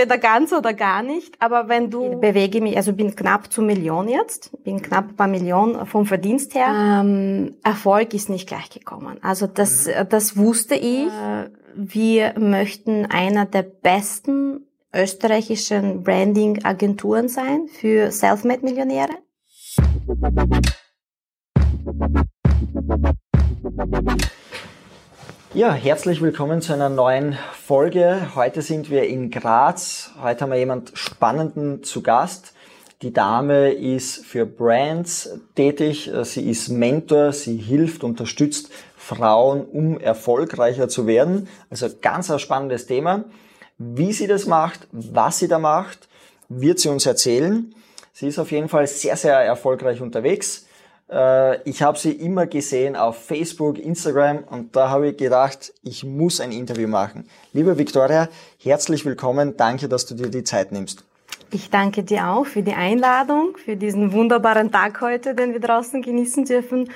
entweder ganz oder gar nicht. Aber wenn du ich bewege mich, also bin knapp zu Million jetzt, bin knapp bei Million vom Verdienst her. Ähm, Erfolg ist nicht gleich gekommen. Also das, das wusste ich. Äh, wir möchten einer der besten österreichischen Branding-Agenturen sein für Selfmade-Millionäre. Ja, herzlich willkommen zu einer neuen Folge. Heute sind wir in Graz. Heute haben wir jemand Spannenden zu Gast. Die Dame ist für Brands tätig. Sie ist Mentor. Sie hilft, unterstützt Frauen, um erfolgreicher zu werden. Also ganz ein spannendes Thema. Wie sie das macht, was sie da macht, wird sie uns erzählen. Sie ist auf jeden Fall sehr, sehr erfolgreich unterwegs. Äh, ich habe sie immer gesehen auf Facebook, Instagram und da habe ich gedacht, ich muss ein Interview machen. Liebe Victoria, herzlich willkommen. Danke, dass du dir die Zeit nimmst. Ich danke dir auch für die Einladung, für diesen wunderbaren Tag heute, den wir draußen genießen dürfen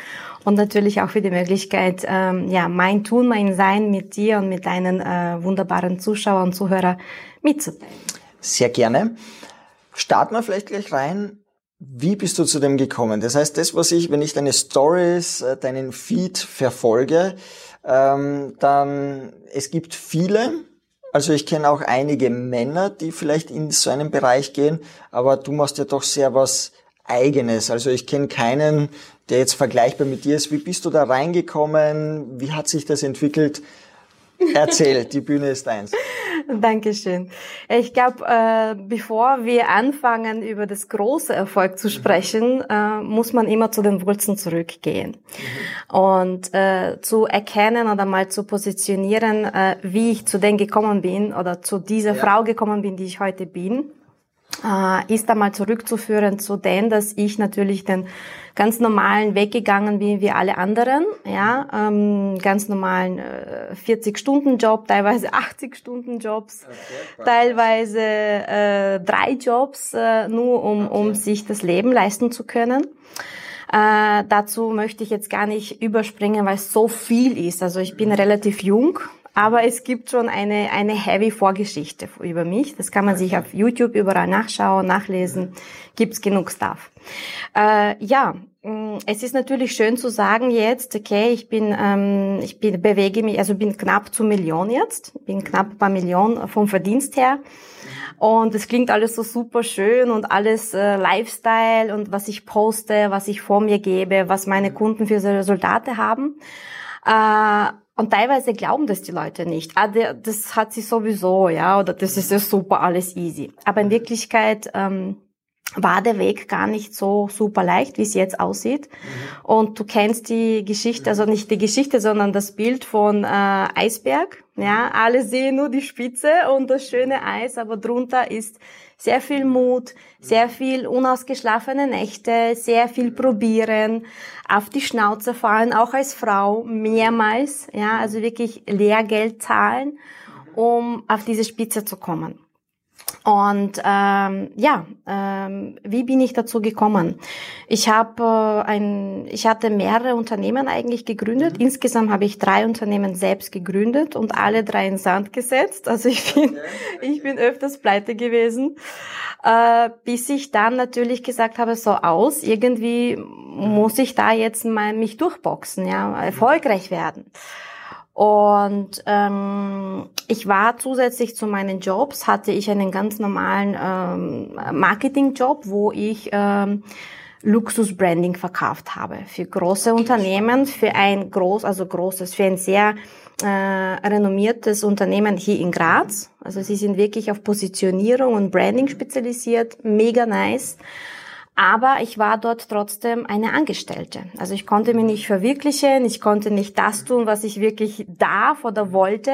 und natürlich auch für die Möglichkeit, ähm, ja, mein Tun, mein Sein mit dir und mit deinen äh, wunderbaren Zuschauern und Zuhörern mitzuteilen. Sehr gerne. Starten wir vielleicht gleich rein wie bist du zu dem gekommen? Das heißt, das, was ich, wenn ich deine Stories, äh, deinen Feed verfolge, ähm, dann es gibt viele. Also ich kenne auch einige Männer, die vielleicht in so einen Bereich gehen, aber du machst ja doch sehr was Eigenes. Also ich kenne keinen, der jetzt vergleichbar mit dir ist. Wie bist du da reingekommen? Wie hat sich das entwickelt? Erzähl, die Bühne ist deins. Dankeschön. Ich glaube, äh, bevor wir anfangen, über das große Erfolg zu sprechen, äh, muss man immer zu den Wurzeln zurückgehen. Mhm. Und äh, zu erkennen oder mal zu positionieren, äh, wie ich zu denen gekommen bin oder zu dieser ja. Frau gekommen bin, die ich heute bin ist einmal zurückzuführen zu dem, dass ich natürlich den ganz normalen Weg gegangen bin wie alle anderen, ja, ähm, ganz normalen äh, 40-Stunden-Job, teilweise 80-Stunden-Jobs, okay, teilweise äh, drei Jobs, äh, nur um, okay. um sich das Leben leisten zu können. Äh, dazu möchte ich jetzt gar nicht überspringen, weil es so viel ist. Also ich bin relativ jung, aber es gibt schon eine, eine heavy Vorgeschichte über mich. Das kann man sich auf YouTube überall nachschauen, nachlesen. Gibt's genug Stuff. Äh, ja, mm, es ist natürlich schön zu sagen jetzt, okay, ich bin, ähm, ich bin, bewege mich, also bin knapp zu Million jetzt, bin knapp bei Million vom Verdienst her. Und es klingt alles so super schön und alles äh, Lifestyle und was ich poste, was ich vor mir gebe, was meine Kunden für Resultate haben. Äh, und teilweise glauben das die Leute nicht. Ah, der, das hat sie sowieso, ja, oder das ist ja super, alles easy. Aber in Wirklichkeit ähm, war der Weg gar nicht so super leicht, wie es jetzt aussieht. Mhm. Und du kennst die Geschichte, also nicht die Geschichte, sondern das Bild von äh, Eisberg. Ja, alle sehen nur die Spitze und das schöne Eis, aber drunter ist sehr viel Mut, sehr viel unausgeschlafene Nächte, sehr viel probieren, auf die Schnauze fallen, auch als Frau mehrmals, ja, also wirklich Lehrgeld zahlen, um auf diese Spitze zu kommen. Und ähm, ja, ähm, wie bin ich dazu gekommen? Ich habe äh, ein, ich hatte mehrere Unternehmen eigentlich gegründet. Mhm. Insgesamt habe ich drei Unternehmen selbst gegründet und alle drei in Sand gesetzt. Also ich bin, okay. ich bin öfters pleite gewesen, äh, bis ich dann natürlich gesagt habe, so aus, irgendwie muss ich da jetzt mal mich durchboxen, ja, erfolgreich werden. Und ähm, ich war zusätzlich zu meinen Jobs, hatte ich einen ganz normalen ähm, Marketingjob, wo ich ähm, Luxus-Branding verkauft habe für große Unternehmen, für ein groß, also großes, für ein sehr äh, renommiertes Unternehmen hier in Graz. Also sie sind wirklich auf Positionierung und Branding spezialisiert, mega nice. Aber ich war dort trotzdem eine Angestellte. Also ich konnte mich nicht verwirklichen, ich konnte nicht das tun, was ich wirklich darf oder wollte.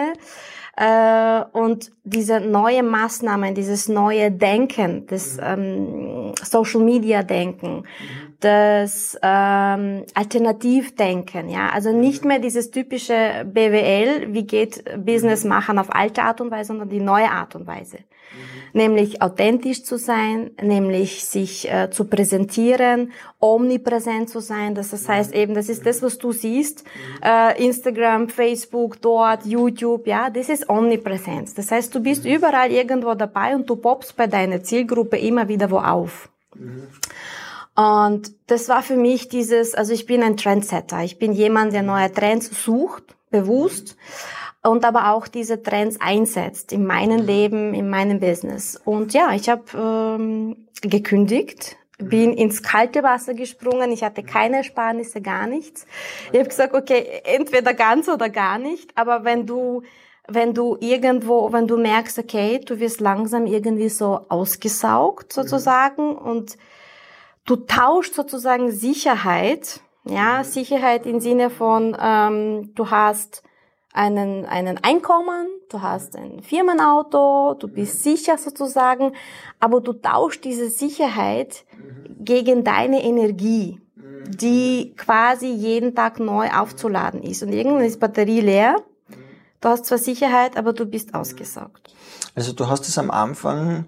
Äh, und diese neue Maßnahmen, dieses neue Denken, das, ähm, Social Media Denken, das ähm, Alternativdenken, ja, also nicht mehr dieses typische BWL, wie geht Business machen auf alte Art und Weise, sondern die neue Art und Weise. Nämlich authentisch zu sein, nämlich sich äh, zu präsentieren, omnipräsent zu sein. Das, das heißt eben, das ist das, was du siehst, äh, Instagram, Facebook, dort, YouTube, ja, das ist Omnipräsenz. Das heißt, du bist überall irgendwo dabei und du poppst bei deiner Zielgruppe immer wieder wo auf. Und das war für mich dieses, also ich bin ein Trendsetter. Ich bin jemand, der neue Trends sucht, bewusst und aber auch diese Trends einsetzt in meinem Leben, in meinem Business. Und ja, ich habe ähm, gekündigt, bin ins kalte Wasser gesprungen, ich hatte keine Ersparnisse, gar nichts. Ich habe gesagt, okay, entweder ganz oder gar nicht, aber wenn du wenn du irgendwo, wenn du merkst, okay, du wirst langsam irgendwie so ausgesaugt sozusagen und du tauscht sozusagen Sicherheit, ja, Sicherheit im Sinne von, ähm, du hast einen, einen Einkommen, du hast ein Firmenauto, du bist sicher sozusagen, aber du tauschst diese Sicherheit gegen deine Energie, die quasi jeden Tag neu aufzuladen ist. Und irgendwann ist Batterie leer, du hast zwar Sicherheit, aber du bist ausgesaugt. Also du hast es am Anfang,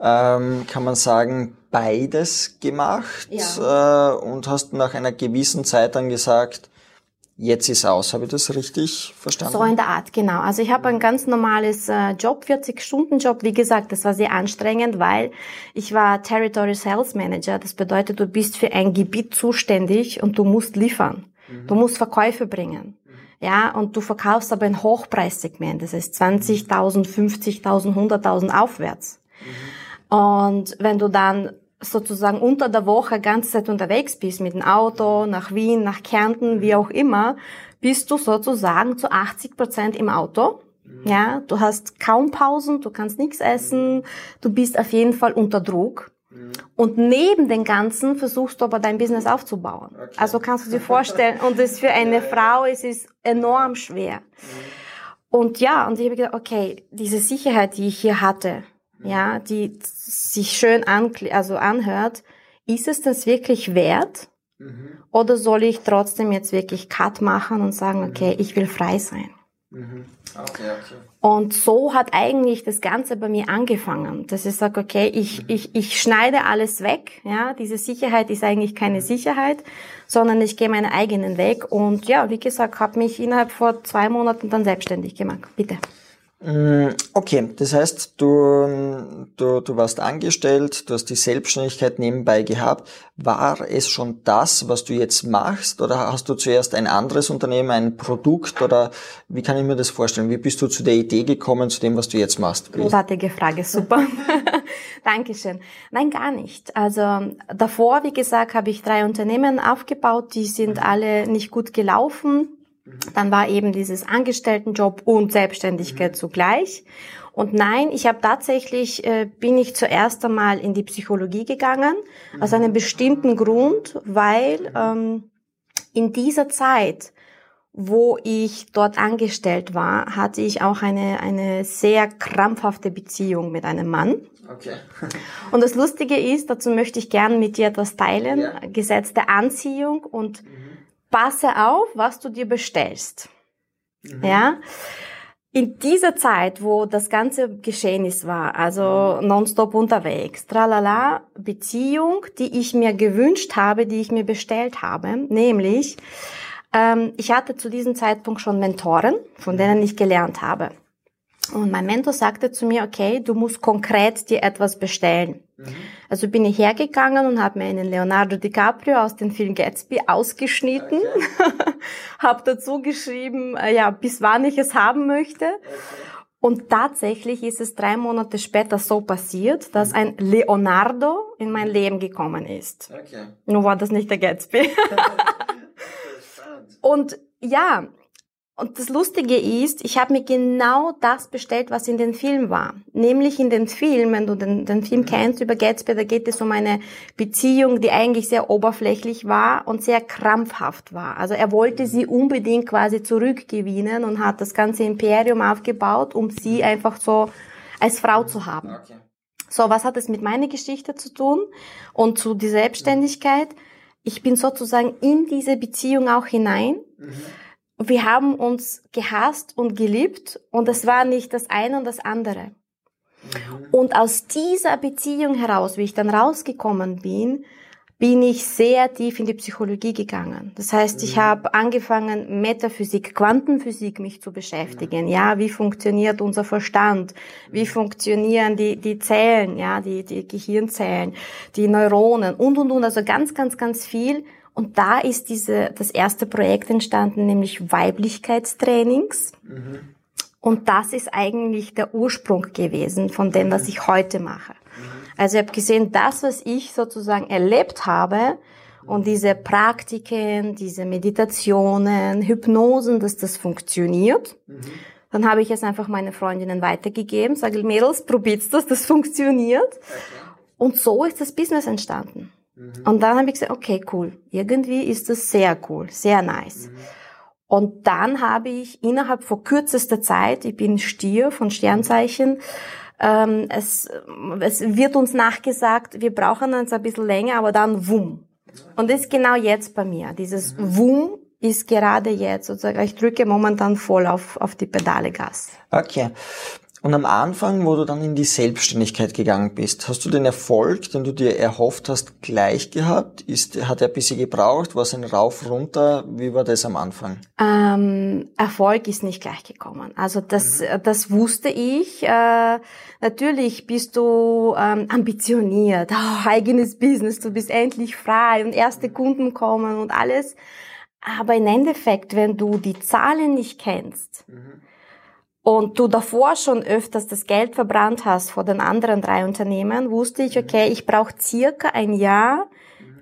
ähm, kann man sagen, beides gemacht ja. äh, und hast nach einer gewissen Zeit dann gesagt, jetzt ist aus. Habe ich das richtig verstanden? So in der Art, genau. Also ich habe ein ganz normales äh, Job, 40-Stunden-Job. Wie gesagt, das war sehr anstrengend, weil ich war Territory Sales Manager. Das bedeutet, du bist für ein Gebiet zuständig und du musst liefern. Mhm. Du musst Verkäufe bringen. Mhm. Ja, und du verkaufst aber ein Hochpreissegment. Das heißt 20.000, 50.000, 100.000 aufwärts. Mhm. Und wenn du dann sozusagen unter der Woche ganze Zeit unterwegs bist mit dem Auto nach Wien, nach Kärnten, wie auch immer, bist du sozusagen zu 80 Prozent im Auto. Ja, du hast kaum Pausen, du kannst nichts essen, du bist auf jeden Fall unter Druck. Und neben dem Ganzen versuchst du aber dein Business aufzubauen. Okay. Also kannst du dir vorstellen, und das für eine Frau es ist enorm schwer. Und ja, und ich habe gedacht, okay, diese Sicherheit, die ich hier hatte, ja, die sich schön an, also anhört, ist es das wirklich wert? Mhm. Oder soll ich trotzdem jetzt wirklich Cut machen und sagen, mhm. okay, ich will frei sein? Mhm. Okay, okay. Und so hat eigentlich das Ganze bei mir angefangen, dass ich sage, okay, ich, mhm. ich, ich schneide alles weg. Ja, diese Sicherheit ist eigentlich keine mhm. Sicherheit, sondern ich gehe meinen eigenen Weg. Und ja, wie gesagt, habe mich innerhalb vor zwei Monaten dann selbstständig gemacht. Bitte. Mm, okay, das heißt, du, du, du warst angestellt, du hast die Selbstständigkeit nebenbei gehabt. War es schon das, was du jetzt machst oder hast du zuerst ein anderes Unternehmen, ein Produkt oder wie kann ich mir das vorstellen? Wie bist du zu der Idee gekommen, zu dem, was du jetzt machst? Großartige Frage, super. Dankeschön. Nein, gar nicht. Also davor, wie gesagt, habe ich drei Unternehmen aufgebaut, die sind mhm. alle nicht gut gelaufen dann war eben dieses Angestelltenjob und Selbstständigkeit mhm. zugleich. Und nein, ich habe tatsächlich, äh, bin ich zuerst einmal in die Psychologie gegangen, mhm. aus einem bestimmten Grund, weil ähm, in dieser Zeit, wo ich dort angestellt war, hatte ich auch eine, eine sehr krampfhafte Beziehung mit einem Mann. Okay. und das Lustige ist, dazu möchte ich gern mit dir etwas teilen, ja. Gesetz der Anziehung und mhm passe auf, was du dir bestellst. Mhm. Ja. In dieser Zeit, wo das ganze Geschehnis war, also mhm. nonstop unterwegs, tralala, Beziehung, die ich mir gewünscht habe, die ich mir bestellt habe, nämlich, ähm, ich hatte zu diesem Zeitpunkt schon Mentoren, von denen ich gelernt habe. Und mein Mentor sagte zu mir, okay, du musst konkret dir etwas bestellen. Mhm. Also bin ich hergegangen und habe mir einen Leonardo DiCaprio aus dem Film Gatsby ausgeschnitten, okay. habe dazu geschrieben, äh, ja, bis wann ich es haben möchte. Okay. Und tatsächlich ist es drei Monate später so passiert, dass ein Leonardo in mein Leben gekommen ist. Okay. Nur war das nicht der Gatsby. und ja, und das Lustige ist, ich habe mir genau das bestellt, was in den Film war. Nämlich in den Film, wenn du den, den Film mhm. kennst über Gatsby, da geht es um eine Beziehung, die eigentlich sehr oberflächlich war und sehr krampfhaft war. Also er wollte sie unbedingt quasi zurückgewinnen und hat das ganze Imperium aufgebaut, um sie einfach so als Frau zu haben. Okay. So, was hat es mit meiner Geschichte zu tun und zu die Selbstständigkeit? Ich bin sozusagen in diese Beziehung auch hinein. Mhm. Wir haben uns gehasst und geliebt und es war nicht das eine und das andere. Mhm. Und aus dieser Beziehung heraus, wie ich dann rausgekommen bin, bin ich sehr tief in die Psychologie gegangen. Das heißt, ich mhm. habe angefangen, Metaphysik, Quantenphysik mich zu beschäftigen. Ja, wie funktioniert unser Verstand? Wie mhm. funktionieren die, die Zellen, ja, die, die Gehirnzellen, die Neuronen und, und, und. Also ganz, ganz, ganz viel. Und da ist diese, das erste Projekt entstanden, nämlich Weiblichkeitstrainings. Mhm. Und das ist eigentlich der Ursprung gewesen von dem, was ich heute mache. Also ich habe gesehen, das, was ich sozusagen erlebt habe und diese Praktiken, diese Meditationen, Hypnosen, dass das funktioniert. Mhm. Dann habe ich es einfach meine Freundinnen weitergegeben, sage Mädels, probiert's das, das funktioniert. Okay. Und so ist das Business entstanden. Mhm. Und dann habe ich gesagt, okay, cool. Irgendwie ist das sehr cool, sehr nice. Mhm. Und dann habe ich innerhalb von kürzester Zeit, ich bin Stier von Sternzeichen, ähm, es, es wird uns nachgesagt, wir brauchen uns ein bisschen länger, aber dann wumm. Und das ist genau jetzt bei mir. Dieses wumm ist gerade jetzt sozusagen, ich drücke momentan voll auf, auf die Pedale Gas. Okay. Und am Anfang, wo du dann in die Selbstständigkeit gegangen bist, hast du den Erfolg, den du dir erhofft hast, gleich gehabt? Ist, hat er ein bisschen gebraucht? War es ein Rauf, runter? Wie war das am Anfang? Ähm, Erfolg ist nicht gleich gekommen. Also das, mhm. das wusste ich. Äh, natürlich bist du ähm, ambitioniert, oh, eigenes Business, du bist endlich frei und erste Kunden kommen und alles. Aber im Endeffekt, wenn du die Zahlen nicht kennst, mhm und du davor schon öfters das Geld verbrannt hast vor den anderen drei Unternehmen, wusste ich, okay, ich brauche circa ein Jahr,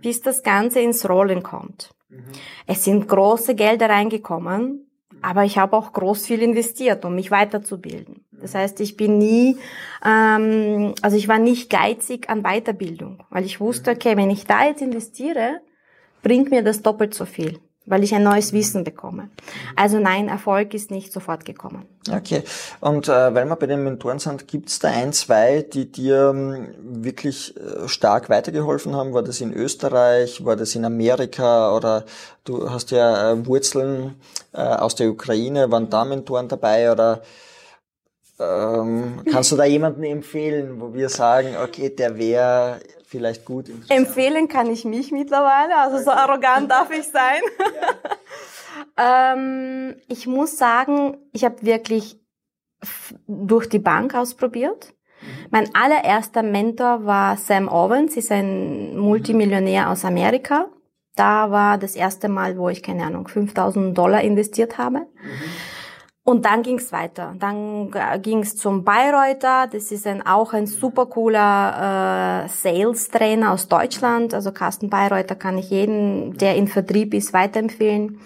bis das Ganze ins Rollen kommt. Es sind große Gelder reingekommen, aber ich habe auch groß viel investiert, um mich weiterzubilden. Das heißt, ich bin nie, ähm, also ich war nicht geizig an Weiterbildung, weil ich wusste, okay, wenn ich da jetzt investiere, bringt mir das doppelt so viel weil ich ein neues Wissen bekomme. Also nein, Erfolg ist nicht sofort gekommen. Okay. Und äh, weil wir bei den Mentoren sind, gibt es da ein, zwei, die dir ähm, wirklich äh, stark weitergeholfen haben? War das in Österreich? War das in Amerika? Oder du hast ja äh, Wurzeln äh, aus der Ukraine. Waren da Mentoren dabei? Oder ähm, kannst du da jemanden empfehlen, wo wir sagen, okay, der wäre vielleicht gut. Empfehlen kann ich mich mittlerweile, also okay. so arrogant darf ich sein. Ähm, ich muss sagen, ich habe wirklich durch die Bank ausprobiert. Mhm. Mein allererster Mentor war Sam Owens, ist ein Multimillionär aus Amerika. Da war das erste Mal, wo ich, keine Ahnung, 5000 Dollar investiert habe. Mhm. Und dann ging's weiter. Dann äh, ging's zum Bayreuther. Das ist ein, auch ein super cooler äh, Sales-Trainer aus Deutschland. Also Carsten Bayreuther kann ich jeden, der in Vertrieb ist, weiterempfehlen.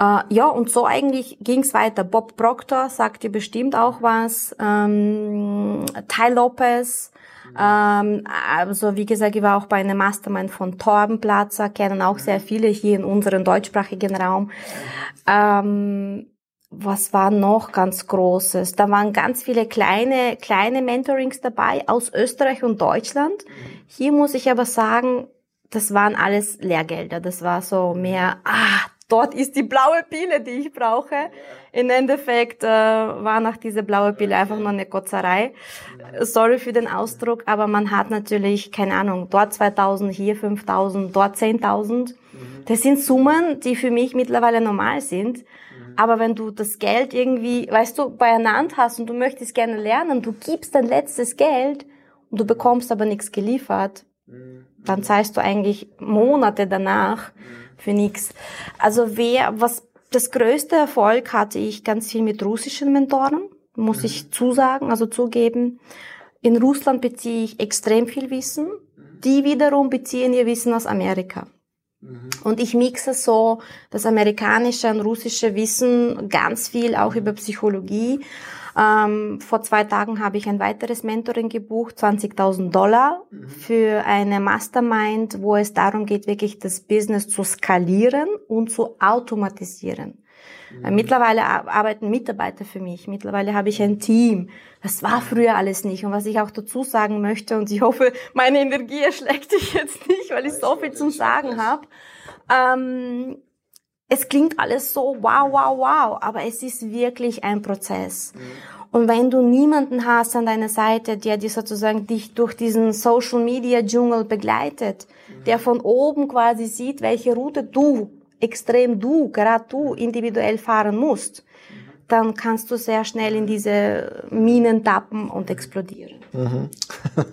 Äh, ja, und so eigentlich ging's weiter. Bob Proctor sagt dir bestimmt auch was. Ähm, Ty Lopez. Ähm, also wie gesagt, ich war auch bei einem Mastermind von Torben Platzer, kennen auch sehr viele hier in unserem deutschsprachigen Raum. Ähm, was war noch ganz Großes? Da waren ganz viele kleine, kleine Mentorings dabei aus Österreich und Deutschland. Hier muss ich aber sagen, das waren alles Lehrgelder. Das war so mehr, ah, dort ist die blaue Pille, die ich brauche. Im Endeffekt äh, war nach dieser blaue Pille einfach nur eine Kotzerei. Sorry für den Ausdruck, aber man hat natürlich, keine Ahnung, dort 2000, hier 5000, dort 10.000. Das sind Summen, die für mich mittlerweile normal sind. Aber wenn du das Geld irgendwie, weißt du, beieinander hast und du möchtest gerne lernen, du gibst dein letztes Geld und du bekommst aber nichts geliefert, dann zahlst du eigentlich Monate danach für nichts. Also wer, was, das größte Erfolg hatte ich ganz viel mit russischen Mentoren, muss ich zusagen, also zugeben. In Russland beziehe ich extrem viel Wissen. Die wiederum beziehen ihr Wissen aus Amerika. Mhm. Und ich mixe so das amerikanische und russische Wissen ganz viel auch über Psychologie. Ähm, vor zwei Tagen habe ich ein weiteres Mentoring gebucht, 20.000 Dollar mhm. für eine Mastermind, wo es darum geht, wirklich das Business zu skalieren und zu automatisieren. Mhm. Mittlerweile arbeiten Mitarbeiter für mich. Mittlerweile habe ich ein Team. Das war früher alles nicht. Und was ich auch dazu sagen möchte, und ich hoffe, meine Energie erschlägt dich jetzt nicht, weil ich so viel zum Sagen habe. Ähm, es klingt alles so wow, wow, wow, aber es ist wirklich ein Prozess. Mhm. Und wenn du niemanden hast an deiner Seite, der dir sozusagen dich durch diesen Social Media Dschungel begleitet, mhm. der von oben quasi sieht, welche Route du, extrem du, gerade du individuell fahren musst, mhm. dann kannst du sehr schnell in diese Minen tappen und explodieren. Mhm.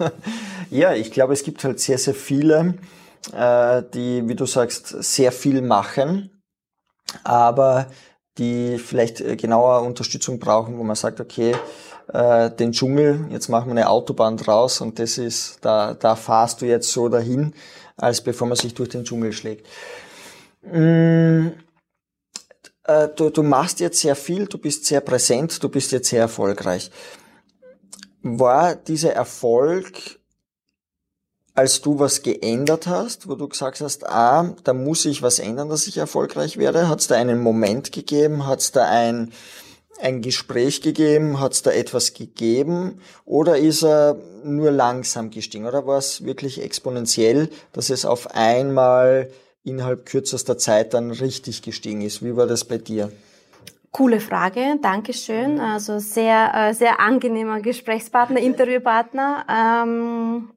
ja, ich glaube, es gibt halt sehr, sehr viele, äh, die, wie du sagst, sehr viel machen aber die vielleicht äh, genauer Unterstützung brauchen, wo man sagt, okay, äh, den Dschungel, jetzt machen wir eine Autobahn draus und das ist, da, da fahrst du jetzt so dahin, als bevor man sich durch den Dschungel schlägt. Mm, äh, du, du machst jetzt sehr viel, du bist sehr präsent, du bist jetzt sehr erfolgreich. War dieser Erfolg als du was geändert hast, wo du gesagt hast, ah, da muss ich was ändern, dass ich erfolgreich werde? Hat es da einen Moment gegeben? Hat es da ein, ein Gespräch gegeben? Hat es da etwas gegeben? Oder ist er nur langsam gestiegen? Oder war es wirklich exponentiell, dass es auf einmal innerhalb kürzester Zeit dann richtig gestiegen ist? Wie war das bei dir? Coole Frage, Dankeschön. Also sehr, äh, sehr angenehmer Gesprächspartner, Interviewpartner. Ähm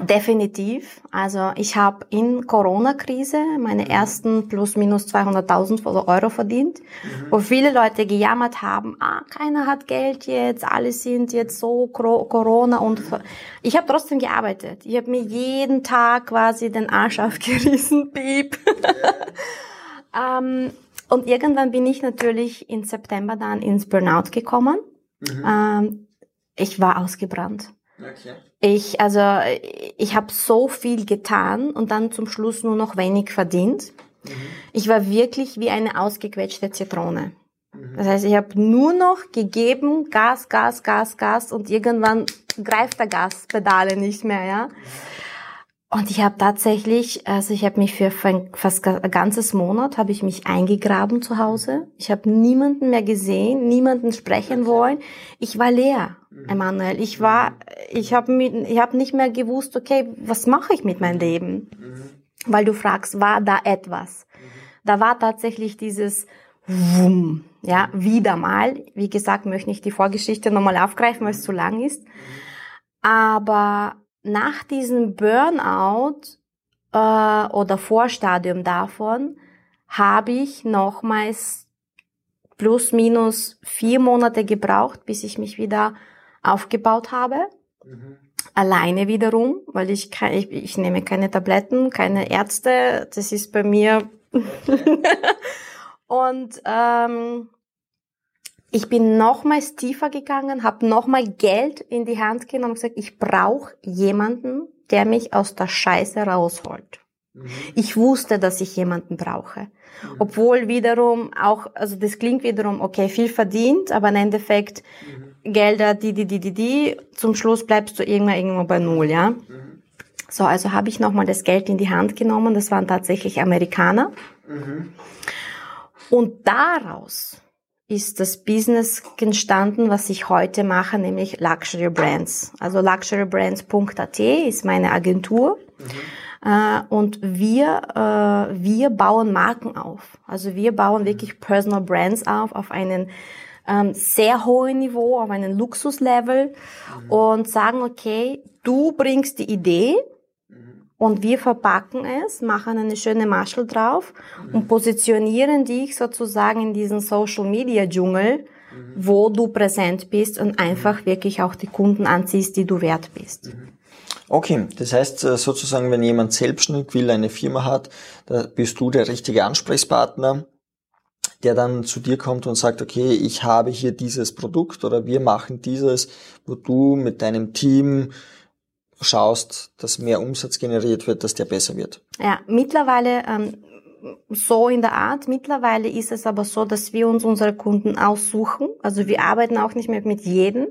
Definitiv. Also ich habe in Corona-Krise meine mhm. ersten plus minus 200.000 Euro verdient, mhm. wo viele Leute gejammert haben, ah, keiner hat Geld jetzt, alle sind jetzt so Corona und ich habe trotzdem gearbeitet. Ich habe mir jeden Tag quasi den Arsch aufgerissen, piep. ähm, und irgendwann bin ich natürlich im September dann ins Burnout gekommen. Mhm. Ähm, ich war ausgebrannt. Okay. Ich, also, ich habe so viel getan und dann zum Schluss nur noch wenig verdient. Mhm. Ich war wirklich wie eine ausgequetschte Zitrone. Mhm. Das heißt, ich habe nur noch gegeben, Gas, Gas, Gas, Gas und irgendwann greift der Gaspedale nicht mehr, ja. Und ich habe tatsächlich, also ich habe mich für fast ein ganzes Monat habe ich mich eingegraben zu Hause. Ich habe niemanden mehr gesehen, niemanden sprechen wollen. Ich war leer, mhm. Emanuel. Ich war, ich habe ich hab nicht mehr gewusst, okay, was mache ich mit meinem Leben? Mhm. Weil du fragst, war da etwas? Mhm. Da war tatsächlich dieses Wumm, ja, wieder mal. Wie gesagt, möchte ich die Vorgeschichte nochmal aufgreifen, weil es zu lang ist. Aber nach diesem Burnout äh, oder Vorstadium davon habe ich nochmals plus minus vier Monate gebraucht, bis ich mich wieder aufgebaut habe. Mhm. Alleine wiederum, weil ich, kann, ich, ich nehme keine Tabletten, keine Ärzte. Das ist bei mir. und ähm, ich bin nochmals tiefer gegangen, habe nochmal Geld in die Hand genommen und gesagt, ich brauche jemanden, der mich aus der Scheiße rausholt. Mhm. Ich wusste, dass ich jemanden brauche. Mhm. Obwohl wiederum auch, also das klingt wiederum, okay, viel verdient, aber im Endeffekt mhm. Gelder, die, die, die, die, die, zum Schluss bleibst du irgendwann irgendwo bei Null, ja. Mhm. So, also habe ich nochmal das Geld in die Hand genommen, das waren tatsächlich Amerikaner. Mhm. Und daraus ist das Business entstanden, was ich heute mache, nämlich Luxury Brands. Also luxurybrands.at ist meine Agentur. Mhm. Und wir, äh, wir bauen Marken auf. Also wir bauen wirklich Personal Brands auf, auf einen ähm, sehr hohen Niveau, auf einen Luxuslevel mhm. und sagen, okay, du bringst die Idee, und wir verpacken es, machen eine schöne Maschel drauf mhm. und positionieren dich sozusagen in diesen Social Media Dschungel, mhm. wo du präsent bist und einfach wirklich auch die Kunden anziehst, die du wert bist. Okay, das heißt äh, sozusagen, wenn jemand selbstständig will, eine Firma hat, da bist du der richtige Ansprechpartner, der dann zu dir kommt und sagt, okay, ich habe hier dieses Produkt oder wir machen dieses, wo du mit deinem Team schaust, dass mehr Umsatz generiert wird, dass der besser wird? Ja, mittlerweile ähm, so in der Art. Mittlerweile ist es aber so, dass wir uns unsere Kunden aussuchen. Also wir arbeiten auch nicht mehr mit jedem,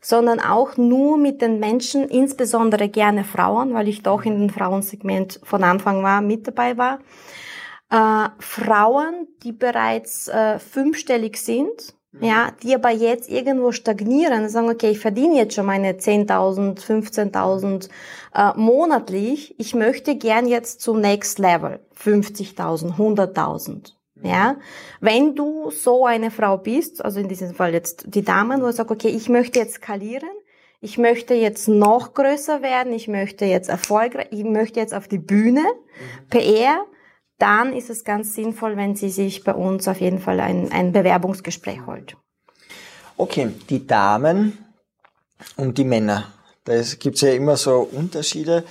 sondern auch nur mit den Menschen, insbesondere gerne Frauen, weil ich doch in dem Frauensegment von Anfang war, mit dabei war. äh, Frauen, die bereits äh, fünfstellig sind. Ja, die aber jetzt irgendwo stagnieren und sagen, okay, ich verdiene jetzt schon meine 10.000, 15.000 äh, monatlich, ich möchte gern jetzt zum Next Level, 50.000, 100.000. Ja, wenn du so eine Frau bist, also in diesem Fall jetzt die Damen, wo du sagst, okay, ich möchte jetzt skalieren, ich möchte jetzt noch größer werden, ich möchte jetzt erfolgreich, ich möchte jetzt auf die Bühne, mhm. PR, dann ist es ganz sinnvoll, wenn sie sich bei uns auf jeden Fall ein, ein Bewerbungsgespräch holt. Okay, die Damen und die Männer. Da gibt es ja immer so Unterschiede.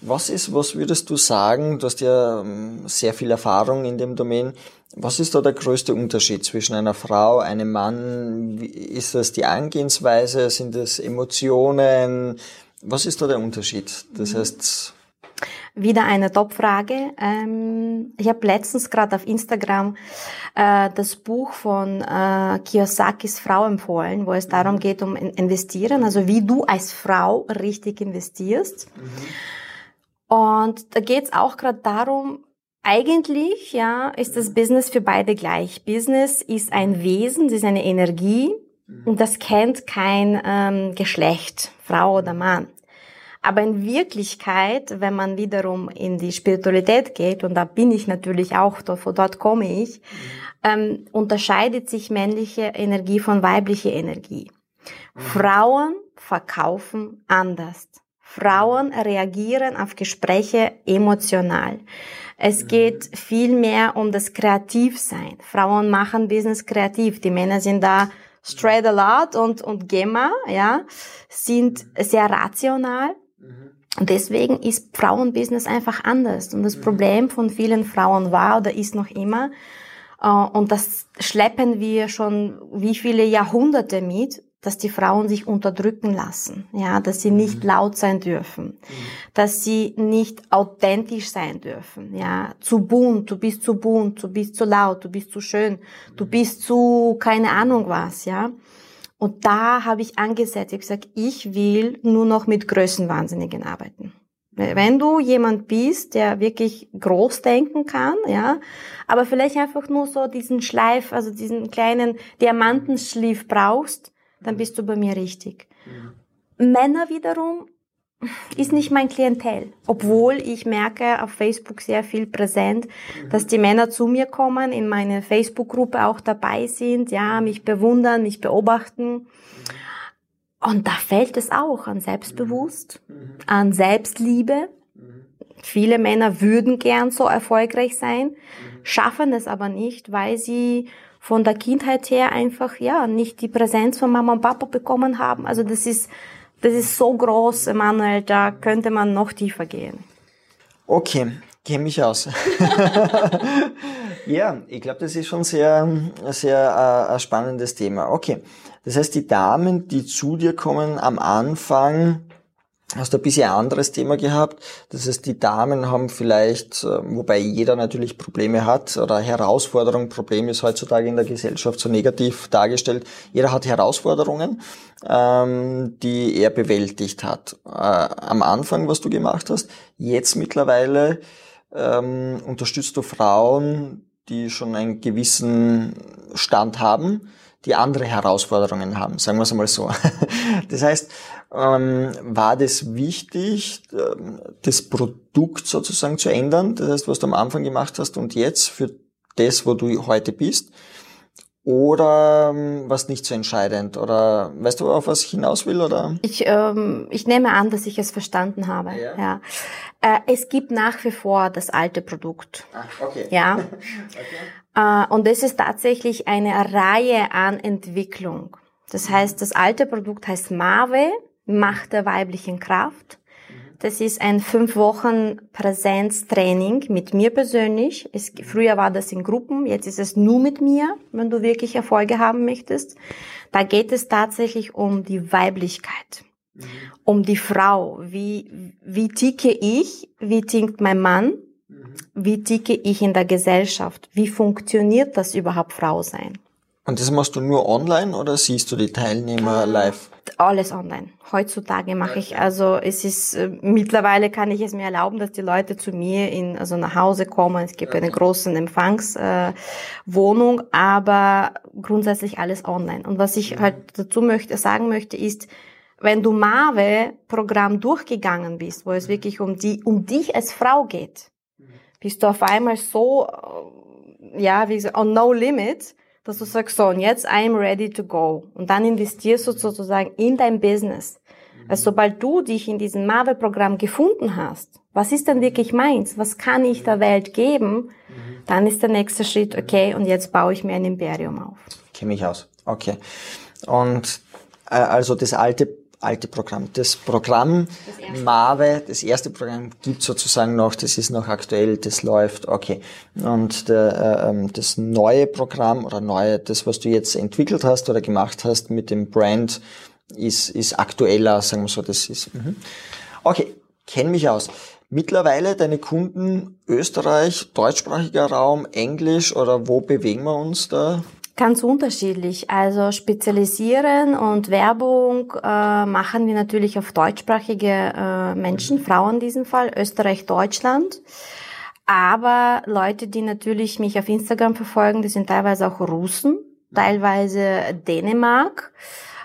Was ist, was würdest du sagen? Du hast ja ähm, sehr viel Erfahrung in dem Domain. Was ist da der größte Unterschied zwischen einer Frau, einem Mann? Ist das die Angehensweise? Sind das Emotionen? Was ist da der Unterschied? Das mhm. heißt, wieder eine Top-Frage. Ähm, ich habe letztens gerade auf Instagram äh, das Buch von äh, Kiyosakis Frau empfohlen, wo es darum mhm. geht, um Investieren, also wie du als Frau richtig investierst. Mhm. Und da geht es auch gerade darum, eigentlich ja, ist das Business für beide gleich. Business ist ein Wesen, es ist eine Energie mhm. und das kennt kein ähm, Geschlecht, Frau oder Mann. Aber in Wirklichkeit, wenn man wiederum in die Spiritualität geht, und da bin ich natürlich auch, von dort komme ich, ähm, unterscheidet sich männliche Energie von weiblicher Energie. Frauen verkaufen anders. Frauen reagieren auf Gespräche emotional. Es geht viel mehr um das Kreativsein. Frauen machen Business kreativ. Die Männer sind da straight a lot und, und Gemma, ja, sind sehr rational und deswegen ist Frauenbusiness einfach anders. Und das mhm. Problem von vielen Frauen war oder ist noch immer, äh, und das schleppen wir schon wie viele Jahrhunderte mit, dass die Frauen sich unterdrücken lassen, ja, dass sie nicht mhm. laut sein dürfen, mhm. dass sie nicht authentisch sein dürfen, ja, zu bunt, du bist zu bunt, du bist zu laut, du bist zu schön, du bist zu keine Ahnung was, ja. Und da habe ich angesetzt, ich gesagt, ich will nur noch mit Größenwahnsinnigen arbeiten. Wenn du jemand bist, der wirklich groß denken kann, ja, aber vielleicht einfach nur so diesen Schleif, also diesen kleinen Diamantenschliff brauchst, dann bist du bei mir richtig. Mhm. Männer wiederum ist nicht mein Klientel. Obwohl ich merke auf Facebook sehr viel präsent, dass die Männer zu mir kommen, in meine Facebook-Gruppe auch dabei sind, ja, mich bewundern, mich beobachten. Und da fällt es auch an Selbstbewusst, an Selbstliebe. Viele Männer würden gern so erfolgreich sein, schaffen es aber nicht, weil sie von der Kindheit her einfach, ja, nicht die Präsenz von Mama und Papa bekommen haben. Also das ist, das ist so groß, Emanuel, da könnte man noch tiefer gehen. Okay, kenne mich aus. ja, ich glaube, das ist schon sehr, sehr äh, ein spannendes Thema. Okay, das heißt, die Damen, die zu dir kommen am Anfang, hast du ein bisschen anderes Thema gehabt. Das heißt, die Damen haben vielleicht, äh, wobei jeder natürlich Probleme hat oder Herausforderungen, Problem ist heutzutage in der Gesellschaft so negativ dargestellt. Jeder hat Herausforderungen, ähm, die er bewältigt hat. Äh, am Anfang, was du gemacht hast, jetzt mittlerweile ähm, unterstützt du Frauen, die schon einen gewissen Stand haben, die andere Herausforderungen haben, sagen wir es einmal so. Das heißt, ähm, war das wichtig, ähm, das Produkt sozusagen zu ändern, das heißt, was du am Anfang gemacht hast und jetzt für das, wo du heute bist, oder ähm, was nicht so entscheidend? Oder weißt du, auf was ich hinaus will? Oder? Ich, ähm, ich nehme an, dass ich es verstanden habe. Ja. ja. Äh, es gibt nach wie vor das alte Produkt. Ah, okay. Ja. okay. Äh, und es ist tatsächlich eine Reihe an Entwicklung. Das mhm. heißt, das alte Produkt heißt Mave, Macht der weiblichen Kraft. Das ist ein fünf Wochen Präsenztraining mit mir persönlich. Es, früher war das in Gruppen, jetzt ist es nur mit mir, wenn du wirklich Erfolge haben möchtest. Da geht es tatsächlich um die Weiblichkeit, mhm. um die Frau. Wie, wie ticke ich? Wie tickt mein Mann? Mhm. Wie ticke ich in der Gesellschaft? Wie funktioniert das überhaupt Frau sein? Und das machst du nur online oder siehst du die Teilnehmer äh, live? Alles online. Heutzutage mache ich, also es ist, äh, mittlerweile kann ich es mir erlauben, dass die Leute zu mir in, also nach Hause kommen. Es gibt okay. eine große Empfangswohnung, äh, aber grundsätzlich alles online. Und was ich mhm. halt dazu möchte, sagen möchte, ist, wenn du Mave-Programm durchgegangen bist, wo es mhm. wirklich um die, um dich als Frau geht, mhm. bist du auf einmal so, äh, ja, wie gesagt, on no limit, dass du sagst, so, und jetzt I'm ready to go. Und dann investierst du sozusagen in dein Business. Also sobald du dich in diesem Marvel-Programm gefunden hast, was ist denn wirklich meins? Was kann ich der Welt geben? Mhm. Dann ist der nächste Schritt, okay, und jetzt baue ich mir ein Imperium auf. Kenne mich aus. Okay. Und äh, also das alte alte Programm. Das Programm das Mave, das erste Programm gibt sozusagen noch, das ist noch aktuell, das läuft, okay. Und der, äh, ähm, das neue Programm oder neue, das, was du jetzt entwickelt hast oder gemacht hast mit dem Brand, ist, ist aktueller, sagen wir so, das ist. Mh. Okay, kenn mich aus. Mittlerweile deine Kunden Österreich, deutschsprachiger Raum, Englisch oder wo bewegen wir uns da? Ganz unterschiedlich. Also spezialisieren und Werbung äh, machen wir natürlich auf deutschsprachige äh, Menschen, Frauen in diesem Fall, Österreich, Deutschland. Aber Leute, die natürlich mich auf Instagram verfolgen, die sind teilweise auch Russen, teilweise Dänemark.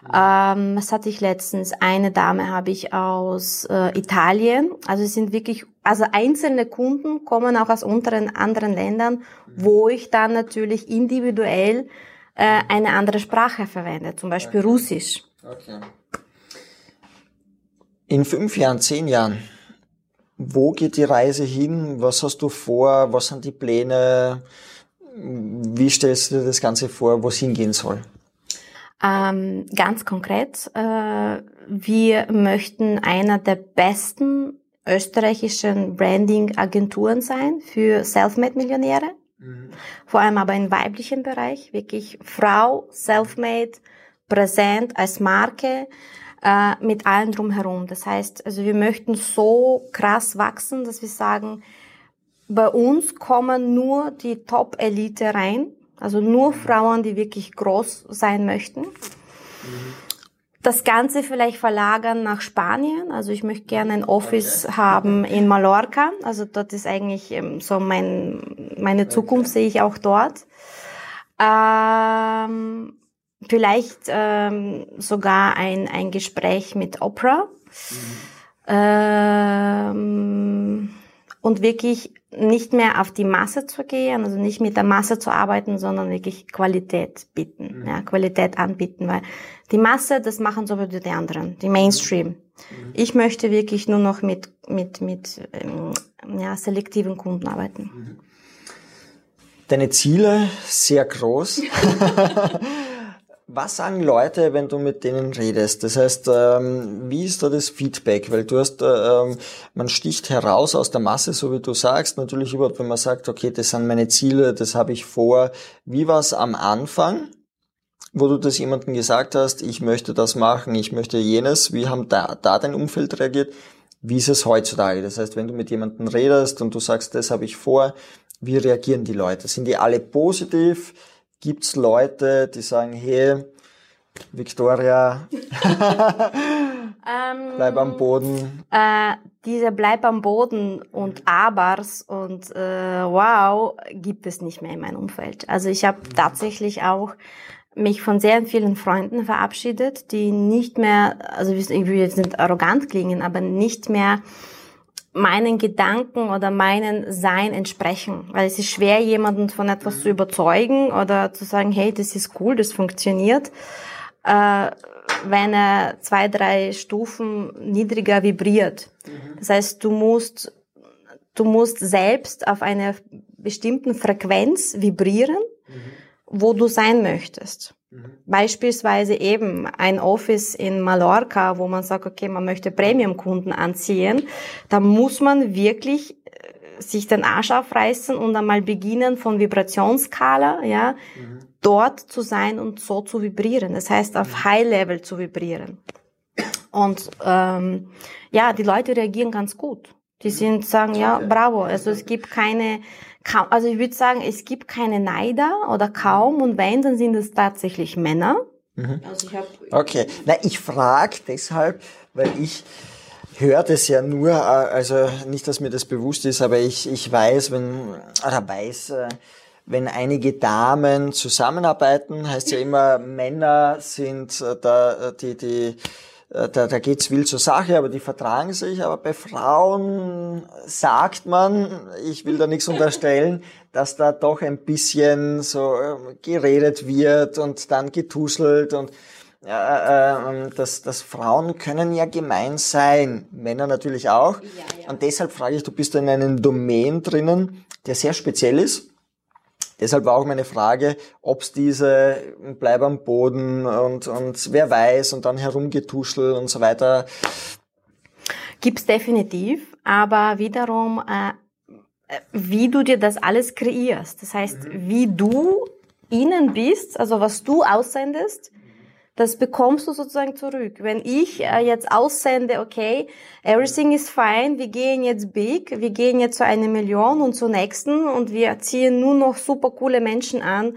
Ähm, was hatte ich letztens? Eine Dame habe ich aus äh, Italien. Also es sind wirklich, also einzelne Kunden kommen auch aus unteren anderen Ländern, wo ich dann natürlich individuell äh, eine andere Sprache verwende, zum Beispiel okay. Russisch. Okay. In fünf Jahren, zehn Jahren, wo geht die Reise hin? Was hast du vor? Was sind die Pläne? Wie stellst du dir das Ganze vor, wo es hingehen soll? Ähm, ganz konkret, äh, wir möchten einer der besten österreichischen Branding-Agenturen sein für Selfmade-Millionäre. Mhm. Vor allem aber im weiblichen Bereich, wirklich Frau, Selfmade, präsent als Marke, äh, mit allem drumherum. Das heißt, also wir möchten so krass wachsen, dass wir sagen, bei uns kommen nur die Top-Elite rein also nur Frauen, die wirklich groß sein möchten. Das Ganze vielleicht verlagern nach Spanien. Also ich möchte gerne ein Office haben in Mallorca. Also dort ist eigentlich ähm, so mein, meine Zukunft sehe ich auch dort. Ähm, vielleicht ähm, sogar ein, ein Gespräch mit Oprah. Mhm. Ähm, und wirklich nicht mehr auf die Masse zu gehen, also nicht mit der Masse zu arbeiten, sondern wirklich Qualität bieten, mhm. ja, Qualität anbieten, weil die Masse, das machen sowieso die anderen, die Mainstream. Mhm. Ich möchte wirklich nur noch mit, mit, mit, ähm, ja, selektiven Kunden arbeiten. Mhm. Deine Ziele sehr groß. Was sagen Leute, wenn du mit denen redest? Das heißt, ähm, wie ist da das Feedback? Weil du hast, äh, ähm, man sticht heraus aus der Masse, so wie du sagst. Natürlich überhaupt, wenn man sagt, okay, das sind meine Ziele, das habe ich vor. Wie war es am Anfang, wo du das jemandem gesagt hast, ich möchte das machen, ich möchte jenes? Wie haben da, da dein Umfeld reagiert? Wie ist es heutzutage? Das heißt, wenn du mit jemandem redest und du sagst, das habe ich vor, wie reagieren die Leute? Sind die alle positiv? Gibt es Leute, die sagen, hey, Victoria, ähm, bleib am Boden? Äh, diese Bleib am Boden und Abers und äh, Wow gibt es nicht mehr in meinem Umfeld. Also ich habe tatsächlich auch mich von sehr vielen Freunden verabschiedet, die nicht mehr, also ich will jetzt nicht arrogant klingen, aber nicht mehr meinen Gedanken oder meinen Sein entsprechen. Weil es ist schwer, jemanden von etwas zu überzeugen oder zu sagen, hey, das ist cool, das funktioniert, äh, wenn er zwei, drei Stufen niedriger vibriert. Mhm. Das heißt, du musst, du musst selbst auf einer bestimmten Frequenz vibrieren, mhm. wo du sein möchtest. Mhm. Beispielsweise eben ein Office in Mallorca, wo man sagt, okay, man möchte Premium-Kunden anziehen, da muss man wirklich äh, sich den Arsch aufreißen und einmal beginnen von Vibrationsskala, ja, mhm. dort zu sein und so zu vibrieren. Das heißt, auf mhm. High Level zu vibrieren. Und ähm, ja, die Leute reagieren ganz gut. Die sind sagen, ja, bravo. Also es gibt keine, also ich würde sagen, es gibt keine Neider oder kaum und wenn, dann sind es tatsächlich Männer. Mhm. Also ich hab, okay, na ich frage deshalb, weil ich höre das ja nur, äh, also nicht, dass mir das bewusst ist, aber ich, ich weiß, wenn, oder weiß, äh, wenn einige Damen zusammenarbeiten, heißt ja immer, Männer sind äh, da die, die da, da geht's wild zur Sache, aber die vertragen sich. Aber bei Frauen sagt man, ich will da nichts unterstellen, dass da doch ein bisschen so ähm, geredet wird und dann getuselt und äh, äh, dass, dass Frauen können ja gemein sein, Männer natürlich auch. Ja, ja. Und deshalb frage ich, du bist in einem Domain drinnen, der sehr speziell ist Deshalb war auch meine Frage, ob es diese Bleib am Boden und, und wer weiß und dann herumgetuschel und so weiter. Gibt's definitiv, aber wiederum, äh, wie du dir das alles kreierst. Das heißt, mhm. wie du innen bist, also was du aussendest, das bekommst du sozusagen zurück. Wenn ich äh, jetzt aussende, okay, everything is fine, wir gehen jetzt big, wir gehen jetzt zu einer Million und zur nächsten und wir ziehen nur noch super coole Menschen an,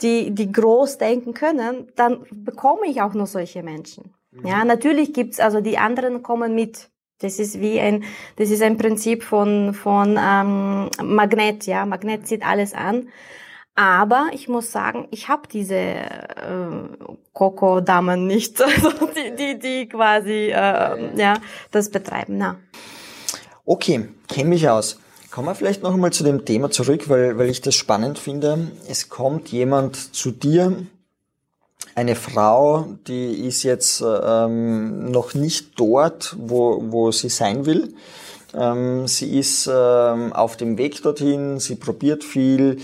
die, die groß denken können, dann bekomme ich auch nur solche Menschen. Mhm. Ja, natürlich gibt's, also die anderen kommen mit. Das ist wie ein, das ist ein Prinzip von, von ähm, Magnet, ja. Magnet zieht alles an. Aber ich muss sagen, ich habe diese äh, Coco-Damen nicht, also die, die, die quasi äh, ja, das betreiben. Na. Okay, kenne mich aus. Kommen wir vielleicht noch einmal zu dem Thema zurück, weil, weil ich das spannend finde. Es kommt jemand zu dir, eine Frau, die ist jetzt ähm, noch nicht dort, wo, wo sie sein will. Ähm, sie ist ähm, auf dem Weg dorthin, sie probiert viel,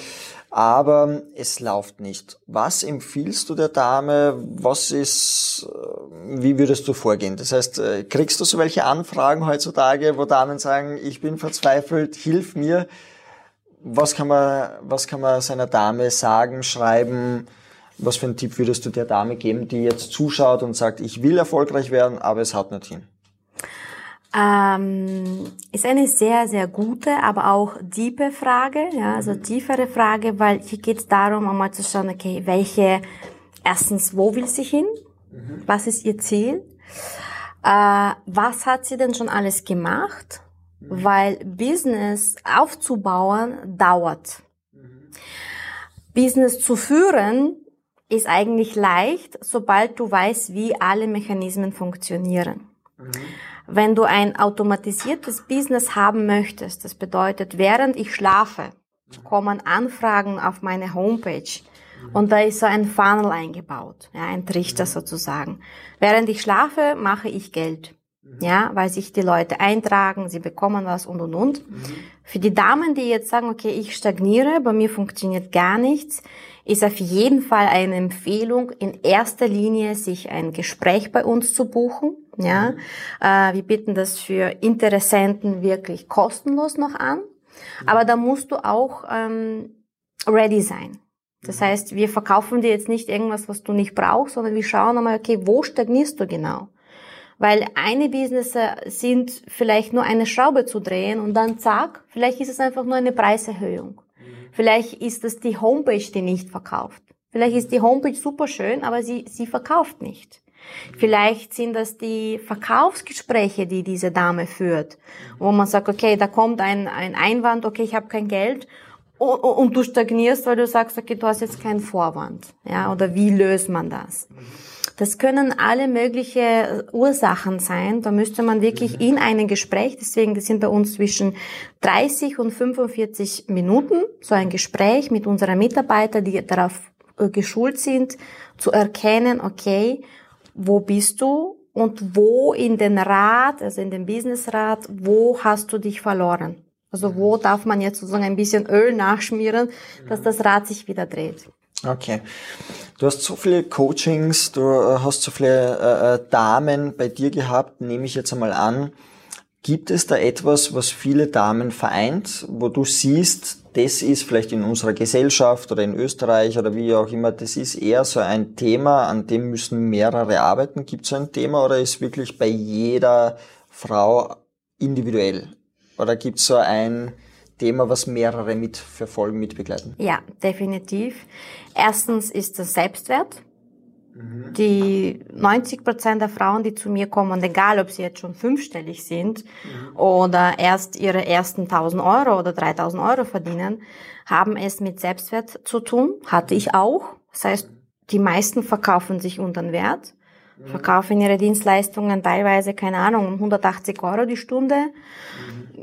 aber es läuft nicht. Was empfiehlst du der Dame? Was ist, äh, wie würdest du vorgehen? Das heißt, äh, kriegst du so welche Anfragen heutzutage, wo Damen sagen, ich bin verzweifelt, hilf mir? Was kann man, was kann man seiner Dame sagen, schreiben? Was für einen Tipp würdest du der Dame geben, die jetzt zuschaut und sagt, ich will erfolgreich werden, aber es haut nicht hin? Ähm, ist eine sehr, sehr gute, aber auch tiefe Frage, ja, also mhm. tiefere Frage, weil hier geht es darum, einmal zu schauen, okay, welche, erstens, wo will sie hin? Mhm. Was ist ihr Ziel? Äh, was hat sie denn schon alles gemacht? Mhm. Weil Business aufzubauen dauert. Mhm. Business zu führen ist eigentlich leicht, sobald du weißt, wie alle Mechanismen funktionieren. Mhm. Wenn du ein automatisiertes Business haben möchtest, das bedeutet, während ich schlafe, kommen Anfragen auf meine Homepage und da ist so ein Funnel eingebaut, ja, ein Trichter sozusagen. Während ich schlafe, mache ich Geld. Ja, weil sich die Leute eintragen, sie bekommen was und und und. Für die Damen, die jetzt sagen, okay, ich stagniere, bei mir funktioniert gar nichts, ist auf jeden Fall eine Empfehlung, in erster Linie sich ein Gespräch bei uns zu buchen. Ja, äh, wir bieten das für Interessenten wirklich kostenlos noch an, aber da musst du auch ähm, ready sein. Das heißt, wir verkaufen dir jetzt nicht irgendwas, was du nicht brauchst, sondern wir schauen einmal, okay, wo stagnierst du genau? Weil eine Business sind vielleicht nur eine Schraube zu drehen und dann zack, vielleicht ist es einfach nur eine Preiserhöhung. Vielleicht ist es die Homepage, die nicht verkauft. Vielleicht ist die Homepage super schön, aber sie, sie verkauft nicht. Vielleicht sind das die Verkaufsgespräche, die diese Dame führt, wo man sagt, okay, da kommt ein, ein Einwand, okay, ich habe kein Geld und, und du stagnierst, weil du sagst, okay, du hast jetzt keinen Vorwand. Ja, oder wie löst man das? Das können alle mögliche Ursachen sein. Da müsste man wirklich in einem Gespräch, deswegen sind bei uns zwischen 30 und 45 Minuten, so ein Gespräch mit unseren Mitarbeitern, die darauf äh, geschult sind, zu erkennen, okay, wo bist du und wo in den Rat, also in den Businessrat, wo hast du dich verloren? Also wo mhm. darf man jetzt sozusagen ein bisschen Öl nachschmieren, dass mhm. das Rad sich wieder dreht? Okay. Du hast so viele Coachings, du äh, hast so viele äh, äh, Damen bei dir gehabt, nehme ich jetzt einmal an. Gibt es da etwas, was viele Damen vereint, wo du siehst, das ist vielleicht in unserer Gesellschaft oder in Österreich oder wie auch immer, das ist eher so ein Thema, an dem müssen mehrere arbeiten. Gibt es so ein Thema oder ist wirklich bei jeder Frau individuell? Oder gibt es so ein Thema, was mehrere mitverfolgen, mitbegleiten? Ja, definitiv. Erstens ist das Selbstwert. Mhm. Die 90 Prozent der Frauen, die zu mir kommen, egal ob sie jetzt schon fünfstellig sind mhm. oder erst ihre ersten 1000 Euro oder 3000 Euro verdienen, haben es mit Selbstwert zu tun. Hatte ich auch. Das heißt, die meisten verkaufen sich unter den Wert, mhm. verkaufen ihre Dienstleistungen teilweise, keine Ahnung, um 180 Euro die Stunde.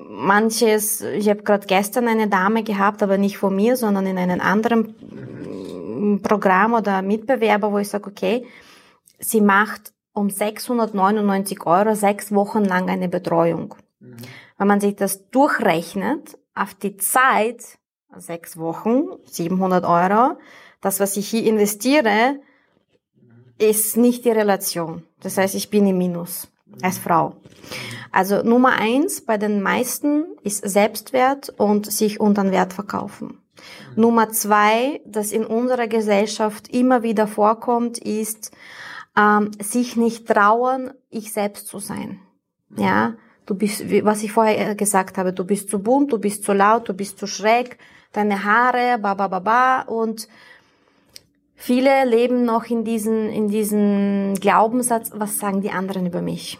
Manches, ich habe gerade gestern eine Dame gehabt, aber nicht von mir, sondern in einem anderen Programm oder Mitbewerber, wo ich sage, okay, sie macht um 699 Euro sechs Wochen lang eine Betreuung. Mhm. Wenn man sich das durchrechnet, auf die Zeit, sechs Wochen, 700 Euro, das, was ich hier investiere, ist nicht die Relation. Das heißt, ich bin im Minus als Frau. Also Nummer eins bei den meisten ist Selbstwert und sich unter den Wert verkaufen. Nummer zwei, das in unserer Gesellschaft immer wieder vorkommt, ist, ähm, sich nicht trauen, ich selbst zu sein. Ja, du bist, was ich vorher gesagt habe, du bist zu bunt, du bist zu laut, du bist zu schräg, deine Haare, ba ba ba ba und viele leben noch in diesen in diesen Glaubenssatz, was sagen die anderen über mich?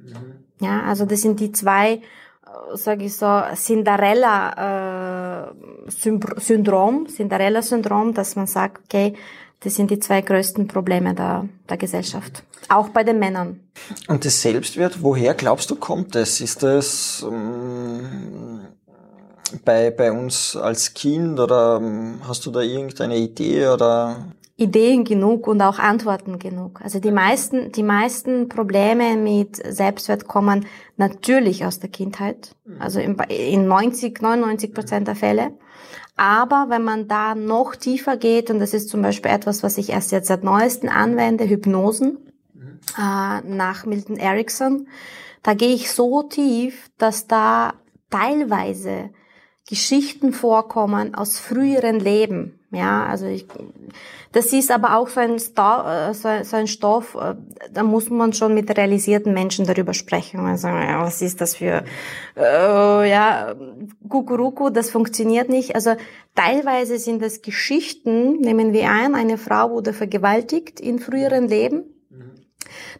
Mhm. Ja, also das sind die zwei sage ich so, Cinderella-Syndrom, äh, Cinderella-Syndrom, dass man sagt, okay, das sind die zwei größten Probleme der, der Gesellschaft. Auch bei den Männern. Und das Selbstwert, woher glaubst du, kommt das? Ist das ähm, bei, bei uns als Kind oder ähm, hast du da irgendeine Idee oder? Ideen genug und auch Antworten genug. Also die meisten, die meisten Probleme mit Selbstwert kommen natürlich aus der Kindheit, mhm. also in, in 90, 99 Prozent der Fälle. Aber wenn man da noch tiefer geht, und das ist zum Beispiel etwas, was ich erst jetzt seit neuesten anwende, Hypnosen, mhm. äh, nach Milton Erickson, da gehe ich so tief, dass da teilweise Geschichten vorkommen aus früheren Leben. Ja, also ich, das ist aber auch so ein, Sto so, so ein Stoff, äh, da muss man schon mit realisierten Menschen darüber sprechen. Sagen, ja, was ist das für, äh, ja, Kukuruku, das funktioniert nicht. Also teilweise sind das Geschichten, nehmen wir ein, eine Frau wurde vergewaltigt in früheren Leben.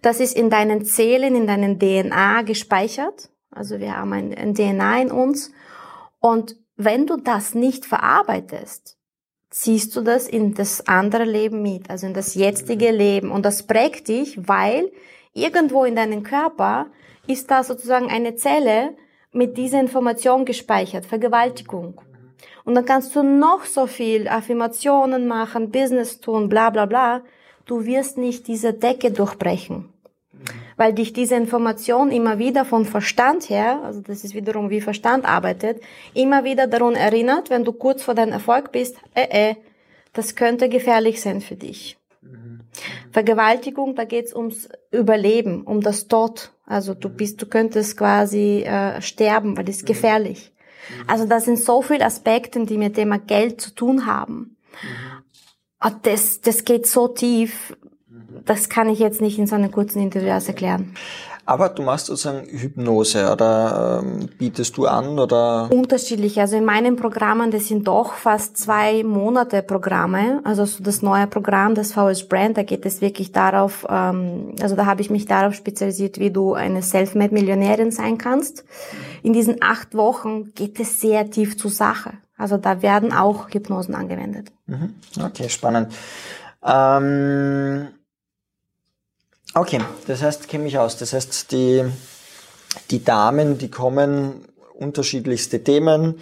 Das ist in deinen Zellen, in deinen DNA gespeichert. Also wir haben ein, ein DNA in uns. Und wenn du das nicht verarbeitest, ziehst du das in das andere Leben mit, also in das jetzige Leben. Und das prägt dich, weil irgendwo in deinem Körper ist da sozusagen eine Zelle mit dieser Information gespeichert, Vergewaltigung. Und dann kannst du noch so viel Affirmationen machen, Business tun, bla bla bla. Du wirst nicht diese Decke durchbrechen weil dich diese Information immer wieder vom Verstand her, also das ist wiederum wie Verstand arbeitet, immer wieder daran erinnert, wenn du kurz vor deinem Erfolg bist, äh, äh, das könnte gefährlich sein für dich. Mhm. Vergewaltigung, da geht's ums Überleben, um das Tod. Also du bist, du könntest quasi äh, sterben, weil das ist mhm. gefährlich. Mhm. Also das sind so viele Aspekte, die mit dem Geld zu tun haben. Mhm. Das, das geht so tief das kann ich jetzt nicht in so einem kurzen Interview erklären. Aber du machst sozusagen Hypnose oder ähm, bietest du an oder? Unterschiedlich. Also in meinen Programmen, das sind doch fast zwei Monate Programme. Also so das neue Programm, das VS Brand, da geht es wirklich darauf, ähm, also da habe ich mich darauf spezialisiert, wie du eine Selfmade-Millionärin sein kannst. In diesen acht Wochen geht es sehr tief zur Sache. Also da werden auch Hypnosen angewendet. Mhm. Okay, spannend. Ähm Okay, das heißt, kenne mich aus. Das heißt, die, die Damen, die kommen unterschiedlichste Themen,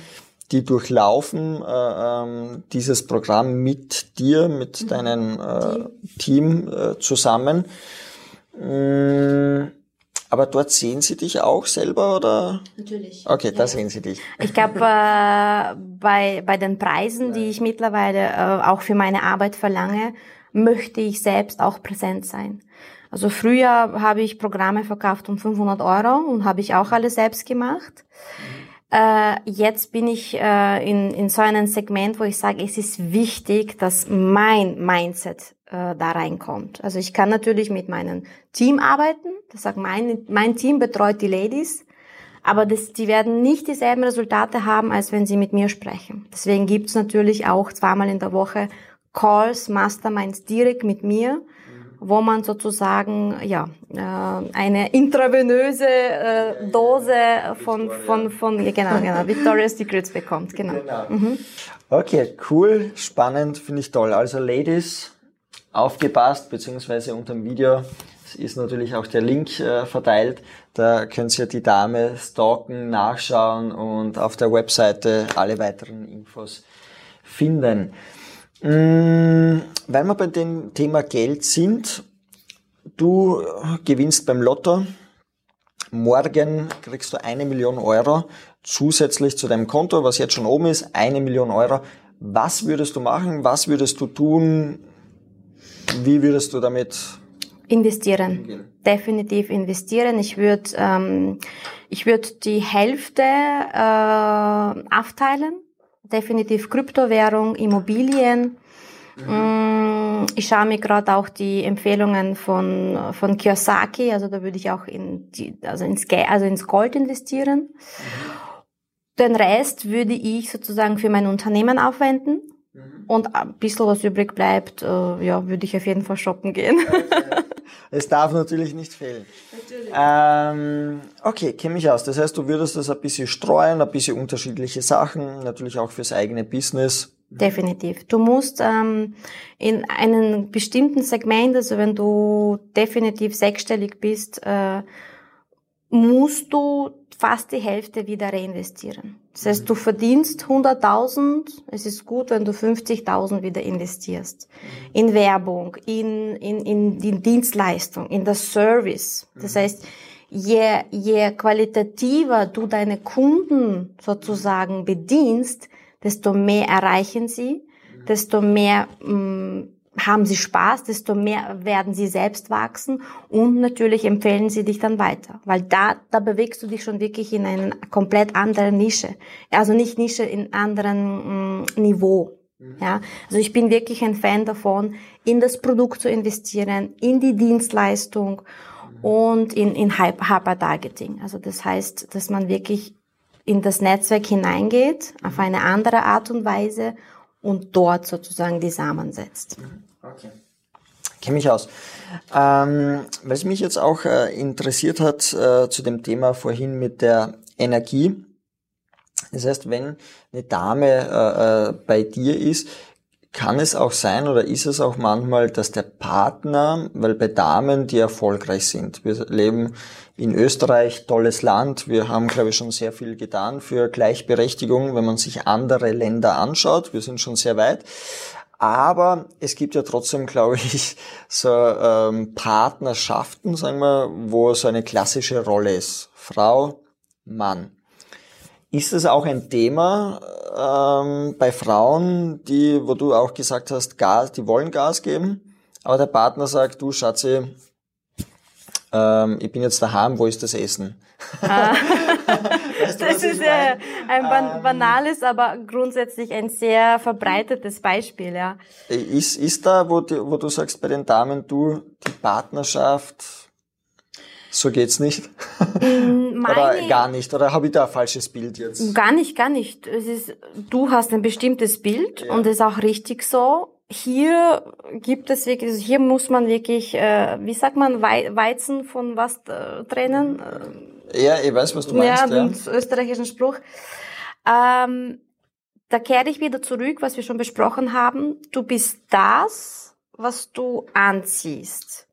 die durchlaufen äh, ähm, dieses Programm mit dir, mit mhm. deinem äh, Team äh, zusammen. Mm, aber dort sehen sie dich auch selber oder? Natürlich. Okay, ja. da sehen sie dich. Ich glaube, äh, bei, bei den Preisen, die ich mittlerweile äh, auch für meine Arbeit verlange, möchte ich selbst auch präsent sein. Also früher habe ich Programme verkauft um 500 Euro und habe ich auch alles selbst gemacht. Äh, jetzt bin ich äh, in, in so einem Segment, wo ich sage, es ist wichtig, dass mein Mindset äh, da reinkommt. Also ich kann natürlich mit meinem Team arbeiten. Das sagt mein, mein Team betreut die Ladies. Aber das, die werden nicht dieselben Resultate haben, als wenn sie mit mir sprechen. Deswegen gibt's natürlich auch zweimal in der Woche Calls, Masterminds direkt mit mir, wo man sozusagen ja äh, eine intravenöse äh, Dose von von von genau genau Victoria's Secrets bekommt genau. genau. Mhm. Okay, cool, spannend, finde ich toll. Also Ladies, aufgepasst, beziehungsweise unter dem Video ist natürlich auch der Link äh, verteilt. Da könnt ihr die Dame stalken, nachschauen und auf der Webseite alle weiteren Infos finden. Mm, weil wir bei dem Thema Geld sind, du gewinnst beim Lotto, morgen kriegst du eine Million Euro zusätzlich zu deinem Konto, was jetzt schon oben ist, eine Million Euro. Was würdest du machen? Was würdest du tun? Wie würdest du damit investieren? Umgehen? Definitiv investieren. Ich würde ähm, ich würde die Hälfte äh, aufteilen definitiv Kryptowährung, Immobilien. Mhm. Ich schaue mir gerade auch die Empfehlungen von, von Kiyosaki, also da würde ich auch in die, also ins, also ins Gold investieren. Mhm. Den Rest würde ich sozusagen für mein Unternehmen aufwenden. Mhm. Und ein bisschen was übrig bleibt, äh, ja, würde ich auf jeden Fall shoppen gehen. Okay. Es darf natürlich nicht fehlen. Natürlich. Ähm, okay, kenne mich aus. Das heißt, du würdest das ein bisschen streuen, ein bisschen unterschiedliche Sachen, natürlich auch fürs eigene Business. Definitiv. Du musst ähm, in einem bestimmten Segment, also wenn du definitiv sechsstellig bist, äh, musst du fast die Hälfte wieder reinvestieren. Das heißt, du verdienst 100.000, es ist gut, wenn du 50.000 wieder investierst. In Werbung, in, in, in die Dienstleistung, in das Service. Das heißt, je, je qualitativer du deine Kunden sozusagen bedienst, desto mehr erreichen sie, desto mehr mh, mm, haben sie Spaß, desto mehr werden sie selbst wachsen und natürlich empfehlen sie dich dann weiter, weil da, da bewegst du dich schon wirklich in eine komplett andere Nische, also nicht Nische in anderen mm, Niveau. Mhm. Ja, also ich bin wirklich ein Fan davon, in das Produkt zu investieren, in die Dienstleistung mhm. und in, in Hyper-Targeting. Also das heißt, dass man wirklich in das Netzwerk hineingeht, auf eine andere Art und Weise und dort sozusagen die Samen setzt. Okay. Kenne mich aus. Ähm, was mich jetzt auch äh, interessiert hat äh, zu dem Thema vorhin mit der Energie. Das heißt, wenn eine Dame äh, äh, bei dir ist, kann es auch sein oder ist es auch manchmal, dass der Partner, weil bei Damen, die erfolgreich sind, wir leben in Österreich, tolles Land, wir haben, glaube ich, schon sehr viel getan für Gleichberechtigung, wenn man sich andere Länder anschaut, wir sind schon sehr weit. Aber es gibt ja trotzdem, glaube ich, so ähm, Partnerschaften, sagen wir, wo so eine klassische Rolle ist. Frau, Mann. Ist es auch ein Thema ähm, bei Frauen, die, wo du auch gesagt hast, Gas, die wollen Gas geben, aber der Partner sagt, du Schatzi, ähm, ich bin jetzt daheim, wo ist das Essen? Ah. weißt du, das ist äh, ein ähm, banales, aber grundsätzlich ein sehr verbreitetes Beispiel, ja. Ist, ist da, wo, die, wo du sagst bei den Damen, du, die Partnerschaft, so geht's nicht? Mm, meine, oder gar nicht? Oder habe ich da ein falsches Bild jetzt? Gar nicht, gar nicht. Es ist, du hast ein bestimmtes Bild ja. und es ist auch richtig so hier gibt es wirklich, also hier muss man wirklich, äh, wie sagt man, Weizen von was äh, trennen? Ja, ich weiß, was du meinst. Ja, ja. den österreichischen Spruch. Ähm, da kehre ich wieder zurück, was wir schon besprochen haben. Du bist das, was du anziehst.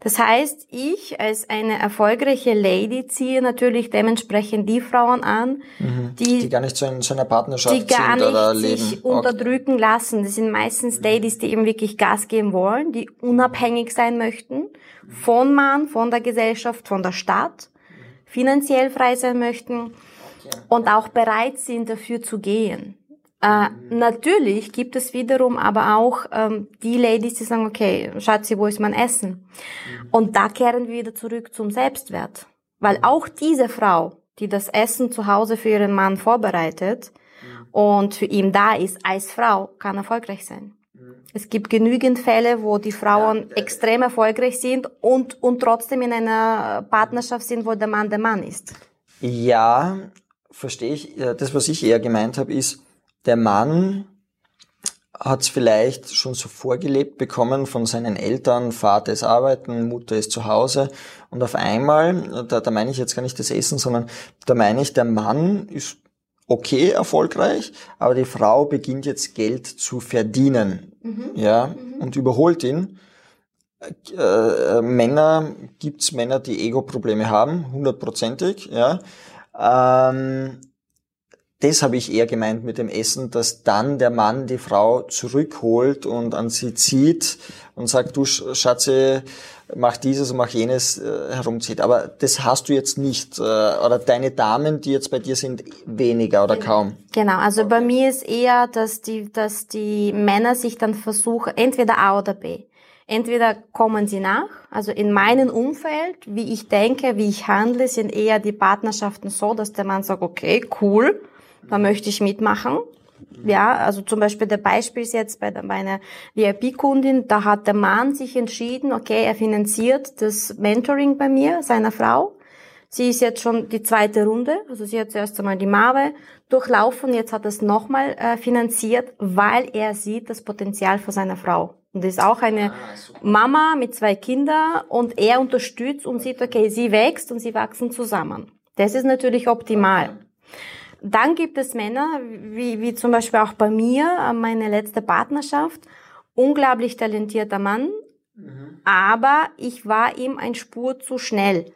Das heißt, ich als eine erfolgreiche Lady ziehe natürlich dementsprechend die Frauen an, mhm. die, die gar nicht so in so einer Partnerschaft die gar sind oder nicht sich unterdrücken lassen. Das sind meistens Ladies, die eben wirklich Gas geben wollen, die unabhängig sein möchten von Mann, von der Gesellschaft, von der Stadt, finanziell frei sein möchten und auch bereit sind, dafür zu gehen. Äh, natürlich gibt es wiederum aber auch ähm, die Ladies, die sagen, okay, Schatzi, wo ist mein Essen? Mhm. Und da kehren wir wieder zurück zum Selbstwert. Weil mhm. auch diese Frau, die das Essen zu Hause für ihren Mann vorbereitet mhm. und für ihn da ist als Frau, kann erfolgreich sein. Mhm. Es gibt genügend Fälle, wo die Frauen ja, extrem erfolgreich sind und, und trotzdem in einer Partnerschaft sind, wo der Mann der Mann ist. Ja, verstehe ich. Das, was ich eher gemeint habe, ist, der Mann hat es vielleicht schon so vorgelebt bekommen von seinen Eltern, Vater ist arbeiten, Mutter ist zu Hause und auf einmal, da, da meine ich jetzt gar nicht das Essen, sondern da meine ich, der Mann ist okay erfolgreich, aber die Frau beginnt jetzt Geld zu verdienen, mhm. ja, mhm. und überholt ihn. Äh, äh, Männer, gibt's Männer, die Ego-Probleme haben, hundertprozentig, ja. Ähm, das habe ich eher gemeint mit dem Essen, dass dann der Mann die Frau zurückholt und an sie zieht und sagt, du Schatze, mach dieses und mach jenes äh, herumzieht. Aber das hast du jetzt nicht. Äh, oder deine Damen, die jetzt bei dir sind, weniger oder kaum. Genau, also okay. bei mir ist eher, dass die, dass die Männer sich dann versuchen, entweder A oder B. Entweder kommen sie nach, also in meinem Umfeld, wie ich denke, wie ich handle, sind eher die Partnerschaften so, dass der Mann sagt, okay, cool, da möchte ich mitmachen. Ja, also zum Beispiel der Beispiel ist jetzt bei, meiner VIP-Kundin, da hat der Mann sich entschieden, okay, er finanziert das Mentoring bei mir, seiner Frau. Sie ist jetzt schon die zweite Runde, also sie hat zuerst einmal die Mabe durchlaufen, jetzt hat er es nochmal äh, finanziert, weil er sieht das Potenzial von seiner Frau. Und das ist auch eine ah, Mama mit zwei Kindern und er unterstützt und sieht, okay, sie wächst und sie wachsen zusammen. Das ist natürlich optimal. Dann gibt es Männer, wie, wie zum Beispiel auch bei mir, äh, meine letzte Partnerschaft, unglaublich talentierter Mann, mhm. aber ich war ihm ein Spur zu schnell.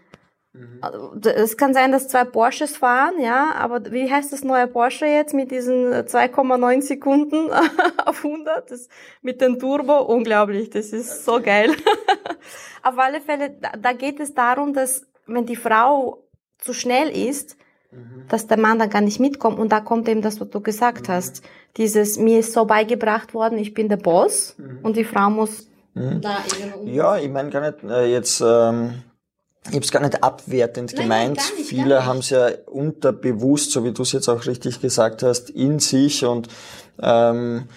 Mhm. Also, es kann sein, dass zwei Porsches fahren, ja, aber wie heißt das neue Porsche jetzt mit diesen 2,9 Sekunden auf 100? Das, mit dem Turbo, unglaublich, das ist so geil. auf alle Fälle, da geht es darum, dass wenn die Frau zu schnell ist. Dass der Mann dann gar nicht mitkommt. Und da kommt eben das, was du gesagt mhm. hast. Dieses, mir ist so beigebracht worden, ich bin der Boss mhm. und die Frau muss mhm. da irgendwie. Ja, ich meine gar nicht äh, jetzt, ähm, ich habe es gar nicht abwertend Nein, gemeint. Nicht, Viele haben es ja unterbewusst, so wie du es jetzt auch richtig gesagt hast, in sich und ähm,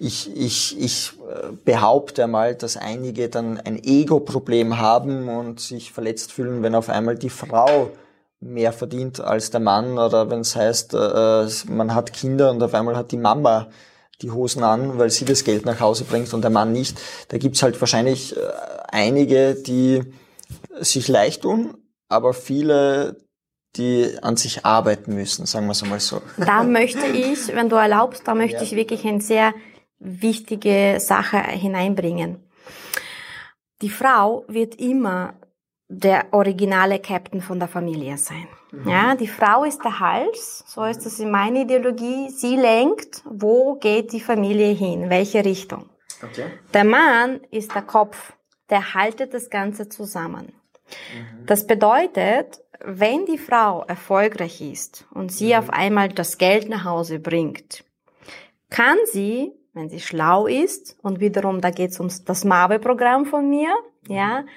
ich, ich, ich äh, behaupte einmal, dass einige dann ein Ego-Problem haben und sich verletzt fühlen, wenn auf einmal die Frau mehr verdient als der Mann oder wenn es heißt, äh, man hat Kinder und auf einmal hat die Mama die Hosen an, weil sie das Geld nach Hause bringt und der Mann nicht. Da gibt's halt wahrscheinlich äh, einige, die sich leicht tun, aber viele, die an sich arbeiten müssen, sagen wir es einmal so. Da möchte ich, wenn du erlaubst, da möchte ja. ich wirklich eine sehr wichtige Sache hineinbringen. Die Frau wird immer der originale Captain von der Familie sein. Mhm. Ja, die Frau ist der Hals, so ist es in meiner Ideologie. Sie lenkt, wo geht die Familie hin, welche Richtung. Okay. Der Mann ist der Kopf, der haltet das Ganze zusammen. Mhm. Das bedeutet, wenn die Frau erfolgreich ist und sie mhm. auf einmal das Geld nach Hause bringt, kann sie, wenn sie schlau ist, und wiederum da geht es um das Mabe-Programm von mir, ja, mhm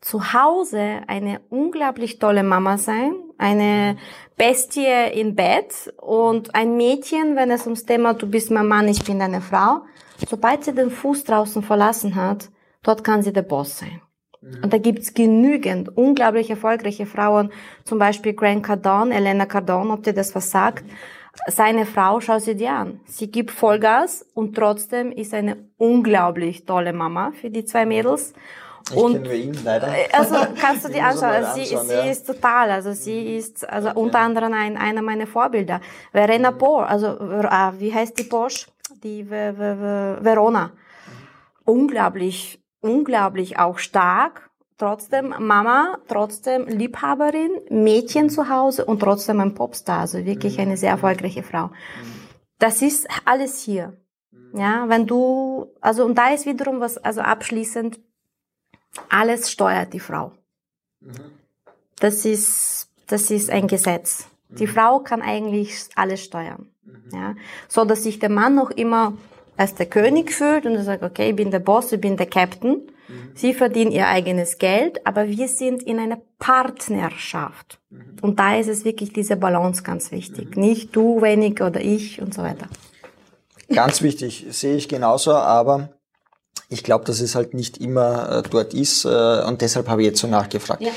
zu Hause eine unglaublich tolle Mama sein, eine Bestie im Bett und ein Mädchen, wenn es ums Thema du bist mein Mann, ich bin deine Frau. Sobald sie den Fuß draußen verlassen hat, dort kann sie der Boss sein. Mhm. Und da gibt's genügend unglaublich erfolgreiche Frauen, zum Beispiel Grant Cardone, Elena Cardone, ob dir das was sagt. Seine Frau, schau sie dir an. Sie gibt Vollgas und trotzdem ist eine unglaublich tolle Mama für die zwei Mädels. Und, ihn leider. Äh, also kannst du dir anschauen. Sie, anschauen, sie ja. ist total, also sie ist also okay. unter anderem ein, einer meiner Vorbilder. Verena mhm. Pohr, also äh, wie heißt die Bosch? Die Ver Ver Verona. Mhm. Unglaublich, unglaublich auch stark. Trotzdem Mama, trotzdem Liebhaberin, Mädchen zu Hause und trotzdem ein Popstar. Also wirklich mhm. eine sehr erfolgreiche Frau. Mhm. Das ist alles hier. Mhm. Ja, wenn du, also und da ist wiederum was, also abschließend, alles steuert die Frau. Mhm. Das ist, das ist ein Gesetz. Die mhm. Frau kann eigentlich alles steuern. Mhm. Ja, so dass sich der Mann noch immer als der König fühlt und er sagt, okay, ich bin der Boss, ich bin der Captain. Mhm. Sie verdienen ihr eigenes Geld, aber wir sind in einer Partnerschaft. Mhm. Und da ist es wirklich diese Balance ganz wichtig. Mhm. Nicht du wenig oder ich und so weiter. Ganz wichtig, sehe ich genauso, aber ich glaube, dass es halt nicht immer äh, dort ist äh, und deshalb habe ich jetzt so nachgefragt. Ja.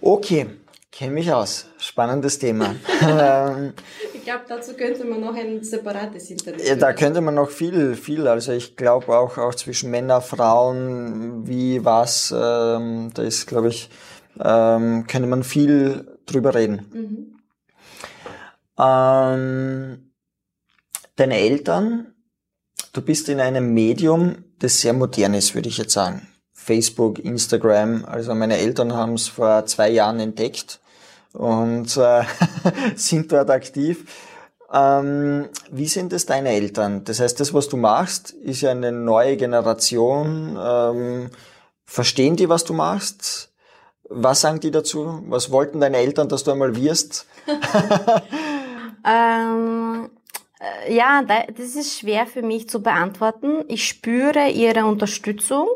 Okay, Kenne mich aus. Spannendes Thema. ich glaube, dazu könnte man noch ein separates Interview. Ja, da könnte man noch viel, viel. Also ich glaube auch, auch zwischen Männer, Frauen, wie was, ähm, da ist, glaube ich, ähm, könnte man viel drüber reden. Mhm. Ähm, deine Eltern, du bist in einem Medium, das sehr modern ist, würde ich jetzt sagen. Facebook, Instagram. Also meine Eltern haben es vor zwei Jahren entdeckt und äh, sind dort aktiv. Ähm, wie sind es deine Eltern? Das heißt, das, was du machst, ist ja eine neue Generation. Ähm, verstehen die, was du machst? Was sagen die dazu? Was wollten deine Eltern, dass du einmal wirst? ähm, äh, ja, das ist schwer für mich zu beantworten. Ich spüre ihre Unterstützung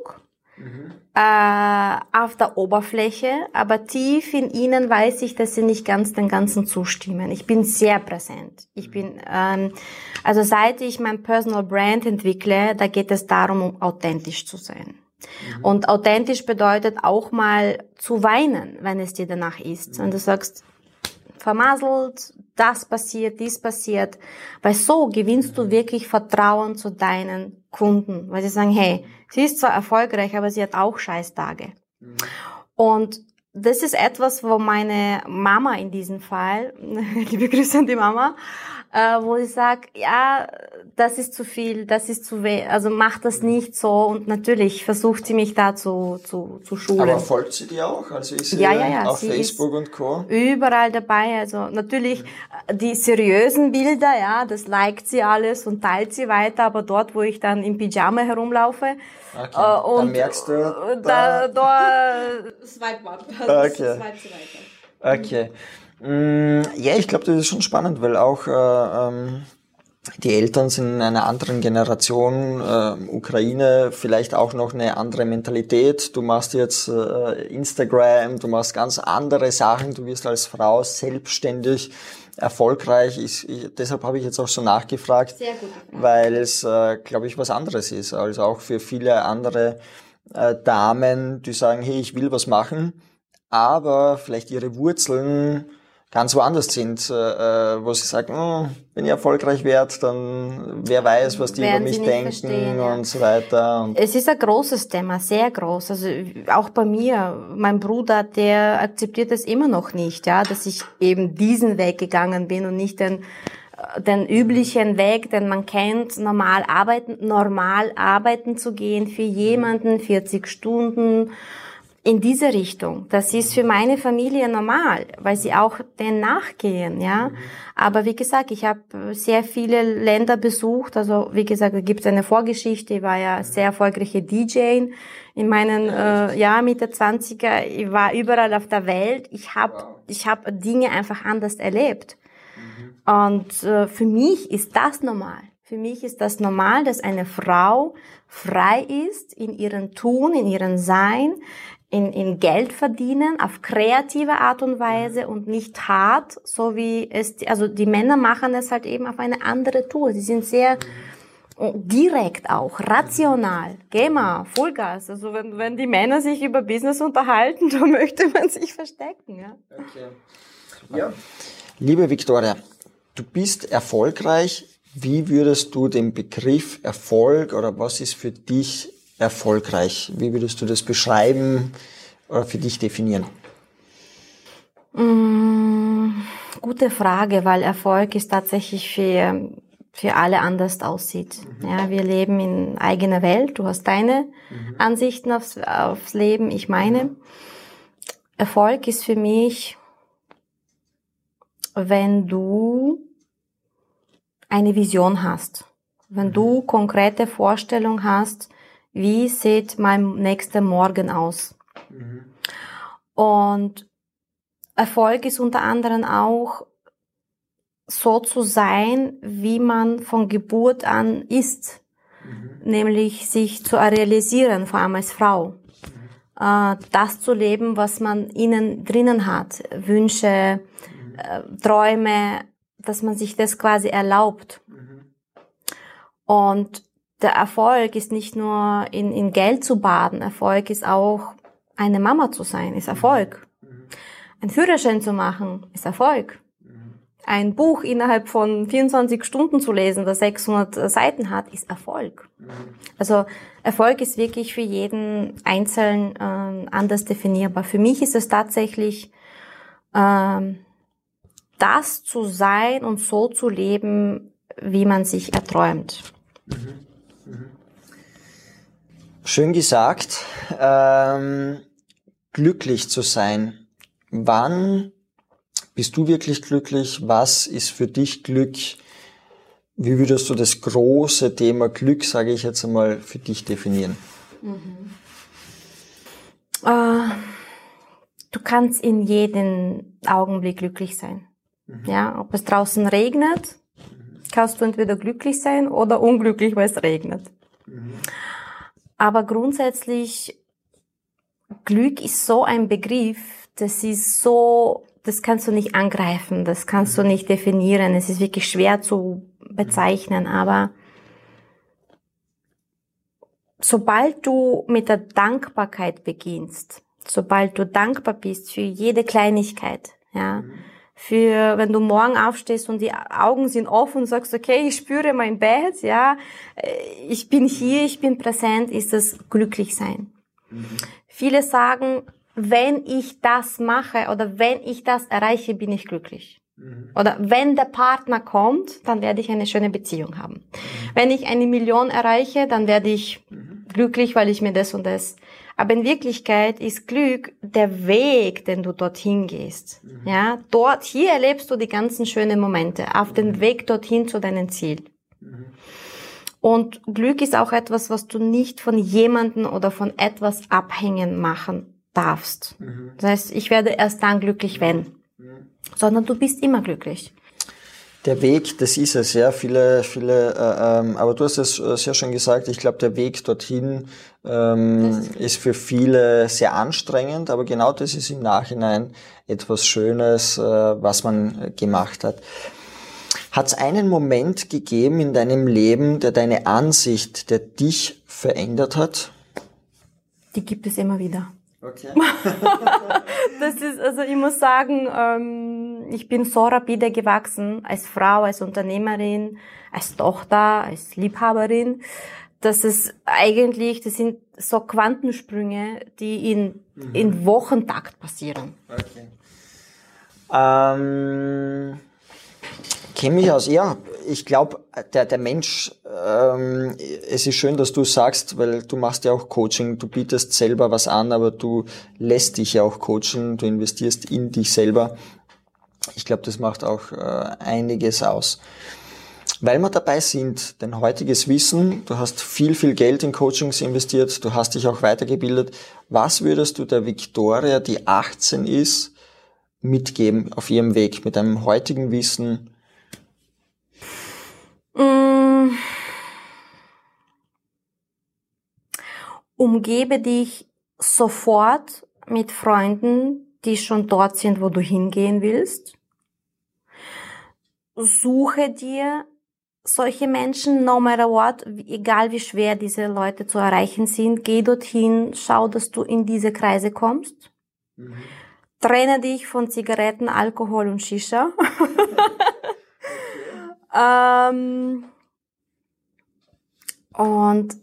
mhm. äh, auf der Oberfläche, aber tief in ihnen weiß ich, dass sie nicht ganz den Ganzen zustimmen. Ich bin sehr präsent. Ich bin, ähm, also seit ich mein Personal Brand entwickle, da geht es darum, um authentisch zu sein. Mhm. Und authentisch bedeutet auch mal zu weinen, wenn es dir danach ist. Mhm. Und du sagst, vermasselt, das passiert, dies passiert. Weil so gewinnst du wirklich Vertrauen zu deinen Kunden, weil sie sagen, hey, sie ist zwar erfolgreich, aber sie hat auch Scheißtage. Mhm. Und das ist etwas, wo meine Mama in diesem Fall, liebe Grüße an die Mama, äh, wo ich sage, ja, das ist zu viel, das ist zu weh, also mach das nicht so und natürlich versucht sie mich da zu, zu, zu schulen. Aber folgt sie dir auch? Also ist sie ja, ja, ja, auf sie Facebook und Co? Überall dabei, also natürlich mhm. die seriösen Bilder, ja, das liked sie alles und teilt sie weiter, aber dort, wo ich dann im Pyjama herumlaufe, Okay. Äh, und dann merkst du, da, da, da swipe man. Okay. Okay. Mm, ja, ich glaube, das ist schon spannend, weil auch äh, ähm, die Eltern sind in einer anderen Generation, äh, Ukraine vielleicht auch noch eine andere Mentalität. Du machst jetzt äh, Instagram, du machst ganz andere Sachen, du wirst als Frau selbstständig erfolgreich. Ich, ich, deshalb habe ich jetzt auch so nachgefragt, Sehr gut. weil es, äh, glaube ich, was anderes ist. Also auch für viele andere äh, Damen, die sagen, hey, ich will was machen, aber vielleicht ihre Wurzeln ganz woanders sind, äh, äh, wo sie sagen, oh, wenn ich erfolgreich werde, dann wer weiß, was die Werden über mich denken und ja. so weiter. Und es ist ein großes Thema, sehr groß. Also auch bei mir, mein Bruder, der akzeptiert es immer noch nicht, ja, dass ich eben diesen Weg gegangen bin und nicht den den üblichen Weg, den man kennt, normal arbeiten, normal arbeiten zu gehen für jemanden 40 Stunden in diese Richtung. Das ist für meine Familie normal, weil sie auch den nachgehen, ja. Aber wie gesagt, ich habe sehr viele Länder besucht. Also wie gesagt, da gibt es eine Vorgeschichte. Ich war ja sehr erfolgreiche DJ in meinen äh, ja Mitte 20er. Ich war überall auf der Welt. Ich habe ich habe Dinge einfach anders erlebt. Mhm. Und äh, für mich ist das normal. Für mich ist das normal, dass eine Frau frei ist in ihrem Tun, in ihrem Sein, in, in Geld verdienen auf kreative Art und Weise und nicht hart, so wie es, also die Männer machen es halt eben auf eine andere Tour. Sie sind sehr direkt auch, rational. Geh mal, Vollgas. Also wenn, wenn die Männer sich über Business unterhalten, dann möchte man sich verstecken. Ja. Okay. Ja. Liebe Victoria, du bist erfolgreich. Wie würdest du den Begriff Erfolg oder was ist für dich erfolgreich? Wie würdest du das beschreiben oder für dich definieren? Mm, gute Frage, weil Erfolg ist tatsächlich für, für alle anders aussieht. Mhm. Ja, wir leben in eigener Welt. Du hast deine mhm. Ansichten aufs, aufs Leben, ich meine. Mhm. Erfolg ist für mich, wenn du eine Vision hast, wenn du mhm. konkrete Vorstellungen hast, wie sieht mein nächster Morgen aus? Mhm. Und Erfolg ist unter anderem auch so zu sein, wie man von Geburt an ist, mhm. nämlich sich zu realisieren, vor allem als Frau. Mhm. Äh, das zu leben, was man innen drinnen hat, Wünsche, mhm. äh, Träume, dass man sich das quasi erlaubt. Mhm. Und der Erfolg ist nicht nur in, in Geld zu baden, Erfolg ist auch eine Mama zu sein, ist Erfolg. Ein Führerschein zu machen ist Erfolg. Ein Buch innerhalb von 24 Stunden zu lesen, das 600 Seiten hat, ist Erfolg. Also Erfolg ist wirklich für jeden Einzelnen äh, anders definierbar. Für mich ist es tatsächlich ähm, das zu sein und so zu leben, wie man sich erträumt. Schön gesagt. Ähm, glücklich zu sein. Wann bist du wirklich glücklich? Was ist für dich Glück? Wie würdest du das große Thema Glück, sage ich jetzt einmal, für dich definieren? Mhm. Äh, du kannst in jedem Augenblick glücklich sein. Mhm. Ja, ob es draußen regnet, kannst du entweder glücklich sein oder unglücklich, weil es regnet. Mhm. Aber grundsätzlich, Glück ist so ein Begriff, das ist so, das kannst du nicht angreifen, das kannst du mhm. nicht definieren, es ist wirklich schwer zu bezeichnen, aber sobald du mit der Dankbarkeit beginnst, sobald du dankbar bist für jede Kleinigkeit, ja, mhm für, wenn du morgen aufstehst und die Augen sind offen und sagst, okay, ich spüre mein Bett, ja, äh, ich bin hier, ich bin präsent, ist das glücklich sein. Mhm. Viele sagen, wenn ich das mache oder wenn ich das erreiche, bin ich glücklich. Mhm. Oder wenn der Partner kommt, dann werde ich eine schöne Beziehung haben. Mhm. Wenn ich eine Million erreiche, dann werde ich mhm. glücklich, weil ich mir das und das aber in Wirklichkeit ist Glück der Weg, den du dorthin gehst. Ja, dort, hier erlebst du die ganzen schönen Momente auf dem. Weg dorthin zu deinem Ziel. Und Glück ist auch etwas, was du nicht von jemanden oder von etwas abhängen machen darfst. Das heißt, ich werde erst dann glücklich, wenn. Sondern du bist immer glücklich. Der Weg, das ist es, ja. Viele, viele, äh, ähm, aber du hast es äh, sehr schön gesagt, ich glaube, der Weg dorthin ähm, ist für viele sehr anstrengend, aber genau das ist im Nachhinein etwas Schönes, äh, was man gemacht hat. Hat es einen Moment gegeben in deinem Leben, der deine Ansicht, der dich verändert hat? Die gibt es immer wieder. Okay. das ist, also ich muss sagen, ähm, ich bin so rapide gewachsen, als Frau, als Unternehmerin, als Tochter, als Liebhaberin, dass es eigentlich, das sind so Quantensprünge, die in, mhm. in Wochentakt passieren. Okay. Ähm kenne mich aus. Ja, ich glaube, der, der Mensch, ähm, es ist schön, dass du sagst, weil du machst ja auch Coaching, du bietest selber was an, aber du lässt dich ja auch coachen, du investierst in dich selber. Ich glaube, das macht auch äh, einiges aus. Weil wir dabei sind, dein heutiges Wissen, du hast viel, viel Geld in Coachings investiert, du hast dich auch weitergebildet. Was würdest du der Victoria, die 18 ist, mitgeben auf ihrem Weg mit deinem heutigen Wissen? Mm. Umgebe dich sofort mit Freunden, die schon dort sind, wo du hingehen willst. Suche dir solche Menschen, no matter what, egal wie schwer diese Leute zu erreichen sind, geh dorthin, schau, dass du in diese Kreise kommst. Mhm. Trenne dich von Zigaretten, Alkohol und Shisha. Ähm, und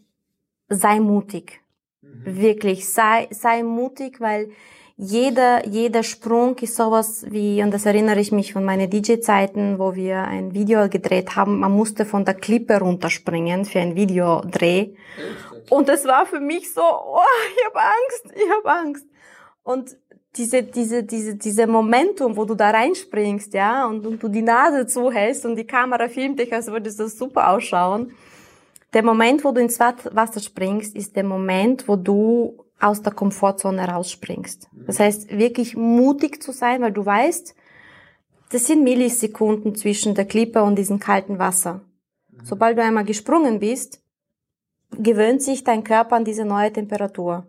sei mutig. Mhm. Wirklich, sei, sei mutig, weil jeder, jeder Sprung ist sowas wie, und das erinnere ich mich von meinen DJ-Zeiten, wo wir ein Video gedreht haben, man musste von der Klippe runterspringen für ein Videodreh. Und es war für mich so, oh, ich habe Angst, ich habe Angst. Und diese, diese, diese, diese Momentum, wo du da reinspringst, ja, und, und du die Nase zuhältst und die Kamera filmt dich, als würde das super ausschauen. Der Moment, wo du ins Wasser springst, ist der Moment, wo du aus der Komfortzone rausspringst. Das heißt, wirklich mutig zu sein, weil du weißt, das sind Millisekunden zwischen der Klippe und diesem kalten Wasser. Sobald du einmal gesprungen bist, gewöhnt sich dein Körper an diese neue Temperatur.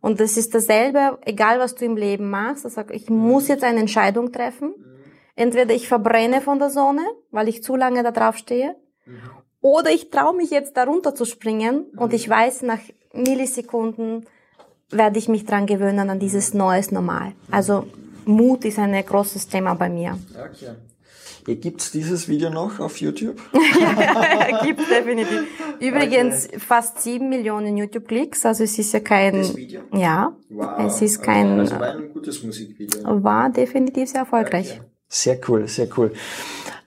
Und das ist dasselbe, egal was du im Leben machst. Ich, sage, muss jetzt eine Entscheidung treffen. Entweder ich verbrenne von der Sonne, weil ich zu lange da drauf stehe, oder ich traue mich jetzt darunter zu springen und ich weiß, nach Millisekunden werde ich mich dran gewöhnen an dieses neues Normal. Also Mut ist ein großes Thema bei mir. Okay. Gibt es dieses Video noch auf YouTube? Gibt definitiv. Übrigens okay. fast sieben Millionen YouTube-Klicks, also es ist ja kein... Das Video? Ja, wow. es ist kein... Also war ein gutes Musikvideo. War definitiv sehr erfolgreich. Okay. Sehr cool, sehr cool.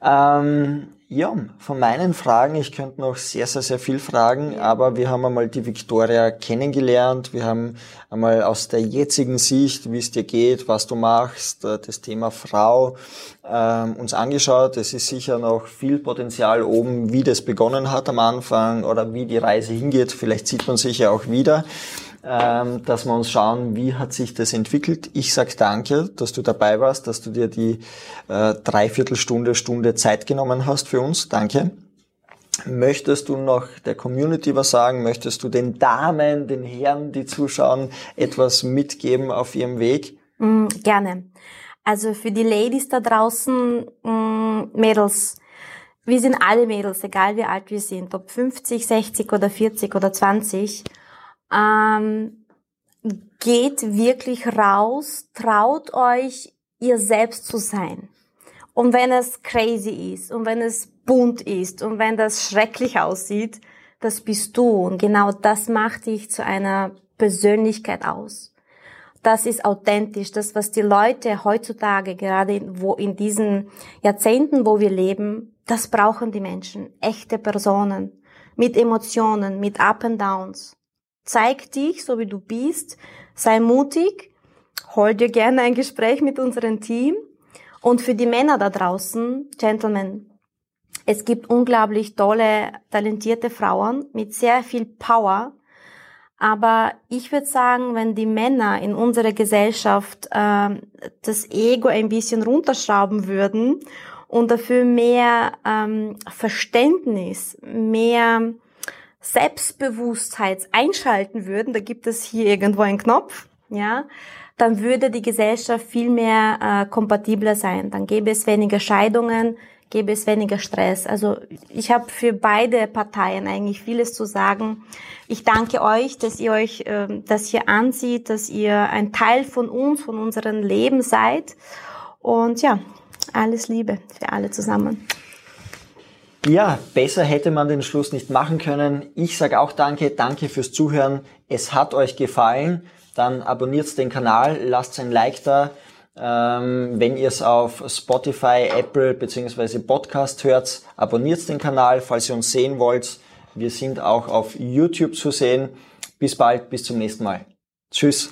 Ähm, ja, von meinen Fragen, ich könnte noch sehr, sehr, sehr viel fragen, aber wir haben einmal die Victoria kennengelernt. Wir haben einmal aus der jetzigen Sicht, wie es dir geht, was du machst, äh, das Thema Frau ähm, uns angeschaut. Es ist sicher noch viel Potenzial oben, wie das begonnen hat am Anfang oder wie die Reise hingeht. Vielleicht sieht man sich ja auch wieder dass wir uns schauen, wie hat sich das entwickelt. Ich sag danke, dass du dabei warst, dass du dir die äh, Dreiviertelstunde, Stunde Zeit genommen hast für uns. Danke. Möchtest du noch der Community was sagen? Möchtest du den Damen, den Herren, die zuschauen, etwas mitgeben auf ihrem Weg? Mm, gerne. Also für die Ladies da draußen, mm, Mädels, wir sind alle Mädels, egal wie alt wir sind, ob 50, 60 oder 40 oder 20 ähm, geht wirklich raus, traut euch, ihr selbst zu sein. Und wenn es crazy ist und wenn es bunt ist und wenn das schrecklich aussieht, das bist du. Und genau das macht dich zu einer Persönlichkeit aus. Das ist authentisch. Das, was die Leute heutzutage, gerade wo in diesen Jahrzehnten, wo wir leben, das brauchen die Menschen. Echte Personen. Mit Emotionen, mit Up and Downs. Zeig dich, so wie du bist. Sei mutig. Hol dir gerne ein Gespräch mit unserem Team. Und für die Männer da draußen, Gentlemen, es gibt unglaublich tolle, talentierte Frauen mit sehr viel Power. Aber ich würde sagen, wenn die Männer in unserer Gesellschaft äh, das Ego ein bisschen runterschrauben würden und dafür mehr ähm, Verständnis, mehr Selbstbewusstheit einschalten würden, da gibt es hier irgendwo einen Knopf, ja, dann würde die Gesellschaft viel mehr äh, kompatibler sein. Dann gäbe es weniger Scheidungen, gäbe es weniger Stress. Also ich habe für beide Parteien eigentlich vieles zu sagen. Ich danke euch, dass ihr euch äh, das hier ansieht, dass ihr ein Teil von uns, von unserem Leben seid. Und ja, alles Liebe für alle zusammen. Ja, besser hätte man den Schluss nicht machen können. Ich sage auch danke, danke fürs Zuhören. Es hat euch gefallen, dann abonniert den Kanal, lasst ein Like da. Ähm, wenn ihr es auf Spotify, Apple bzw. Podcast hört, abonniert den Kanal, falls ihr uns sehen wollt. Wir sind auch auf YouTube zu sehen. Bis bald, bis zum nächsten Mal. Tschüss.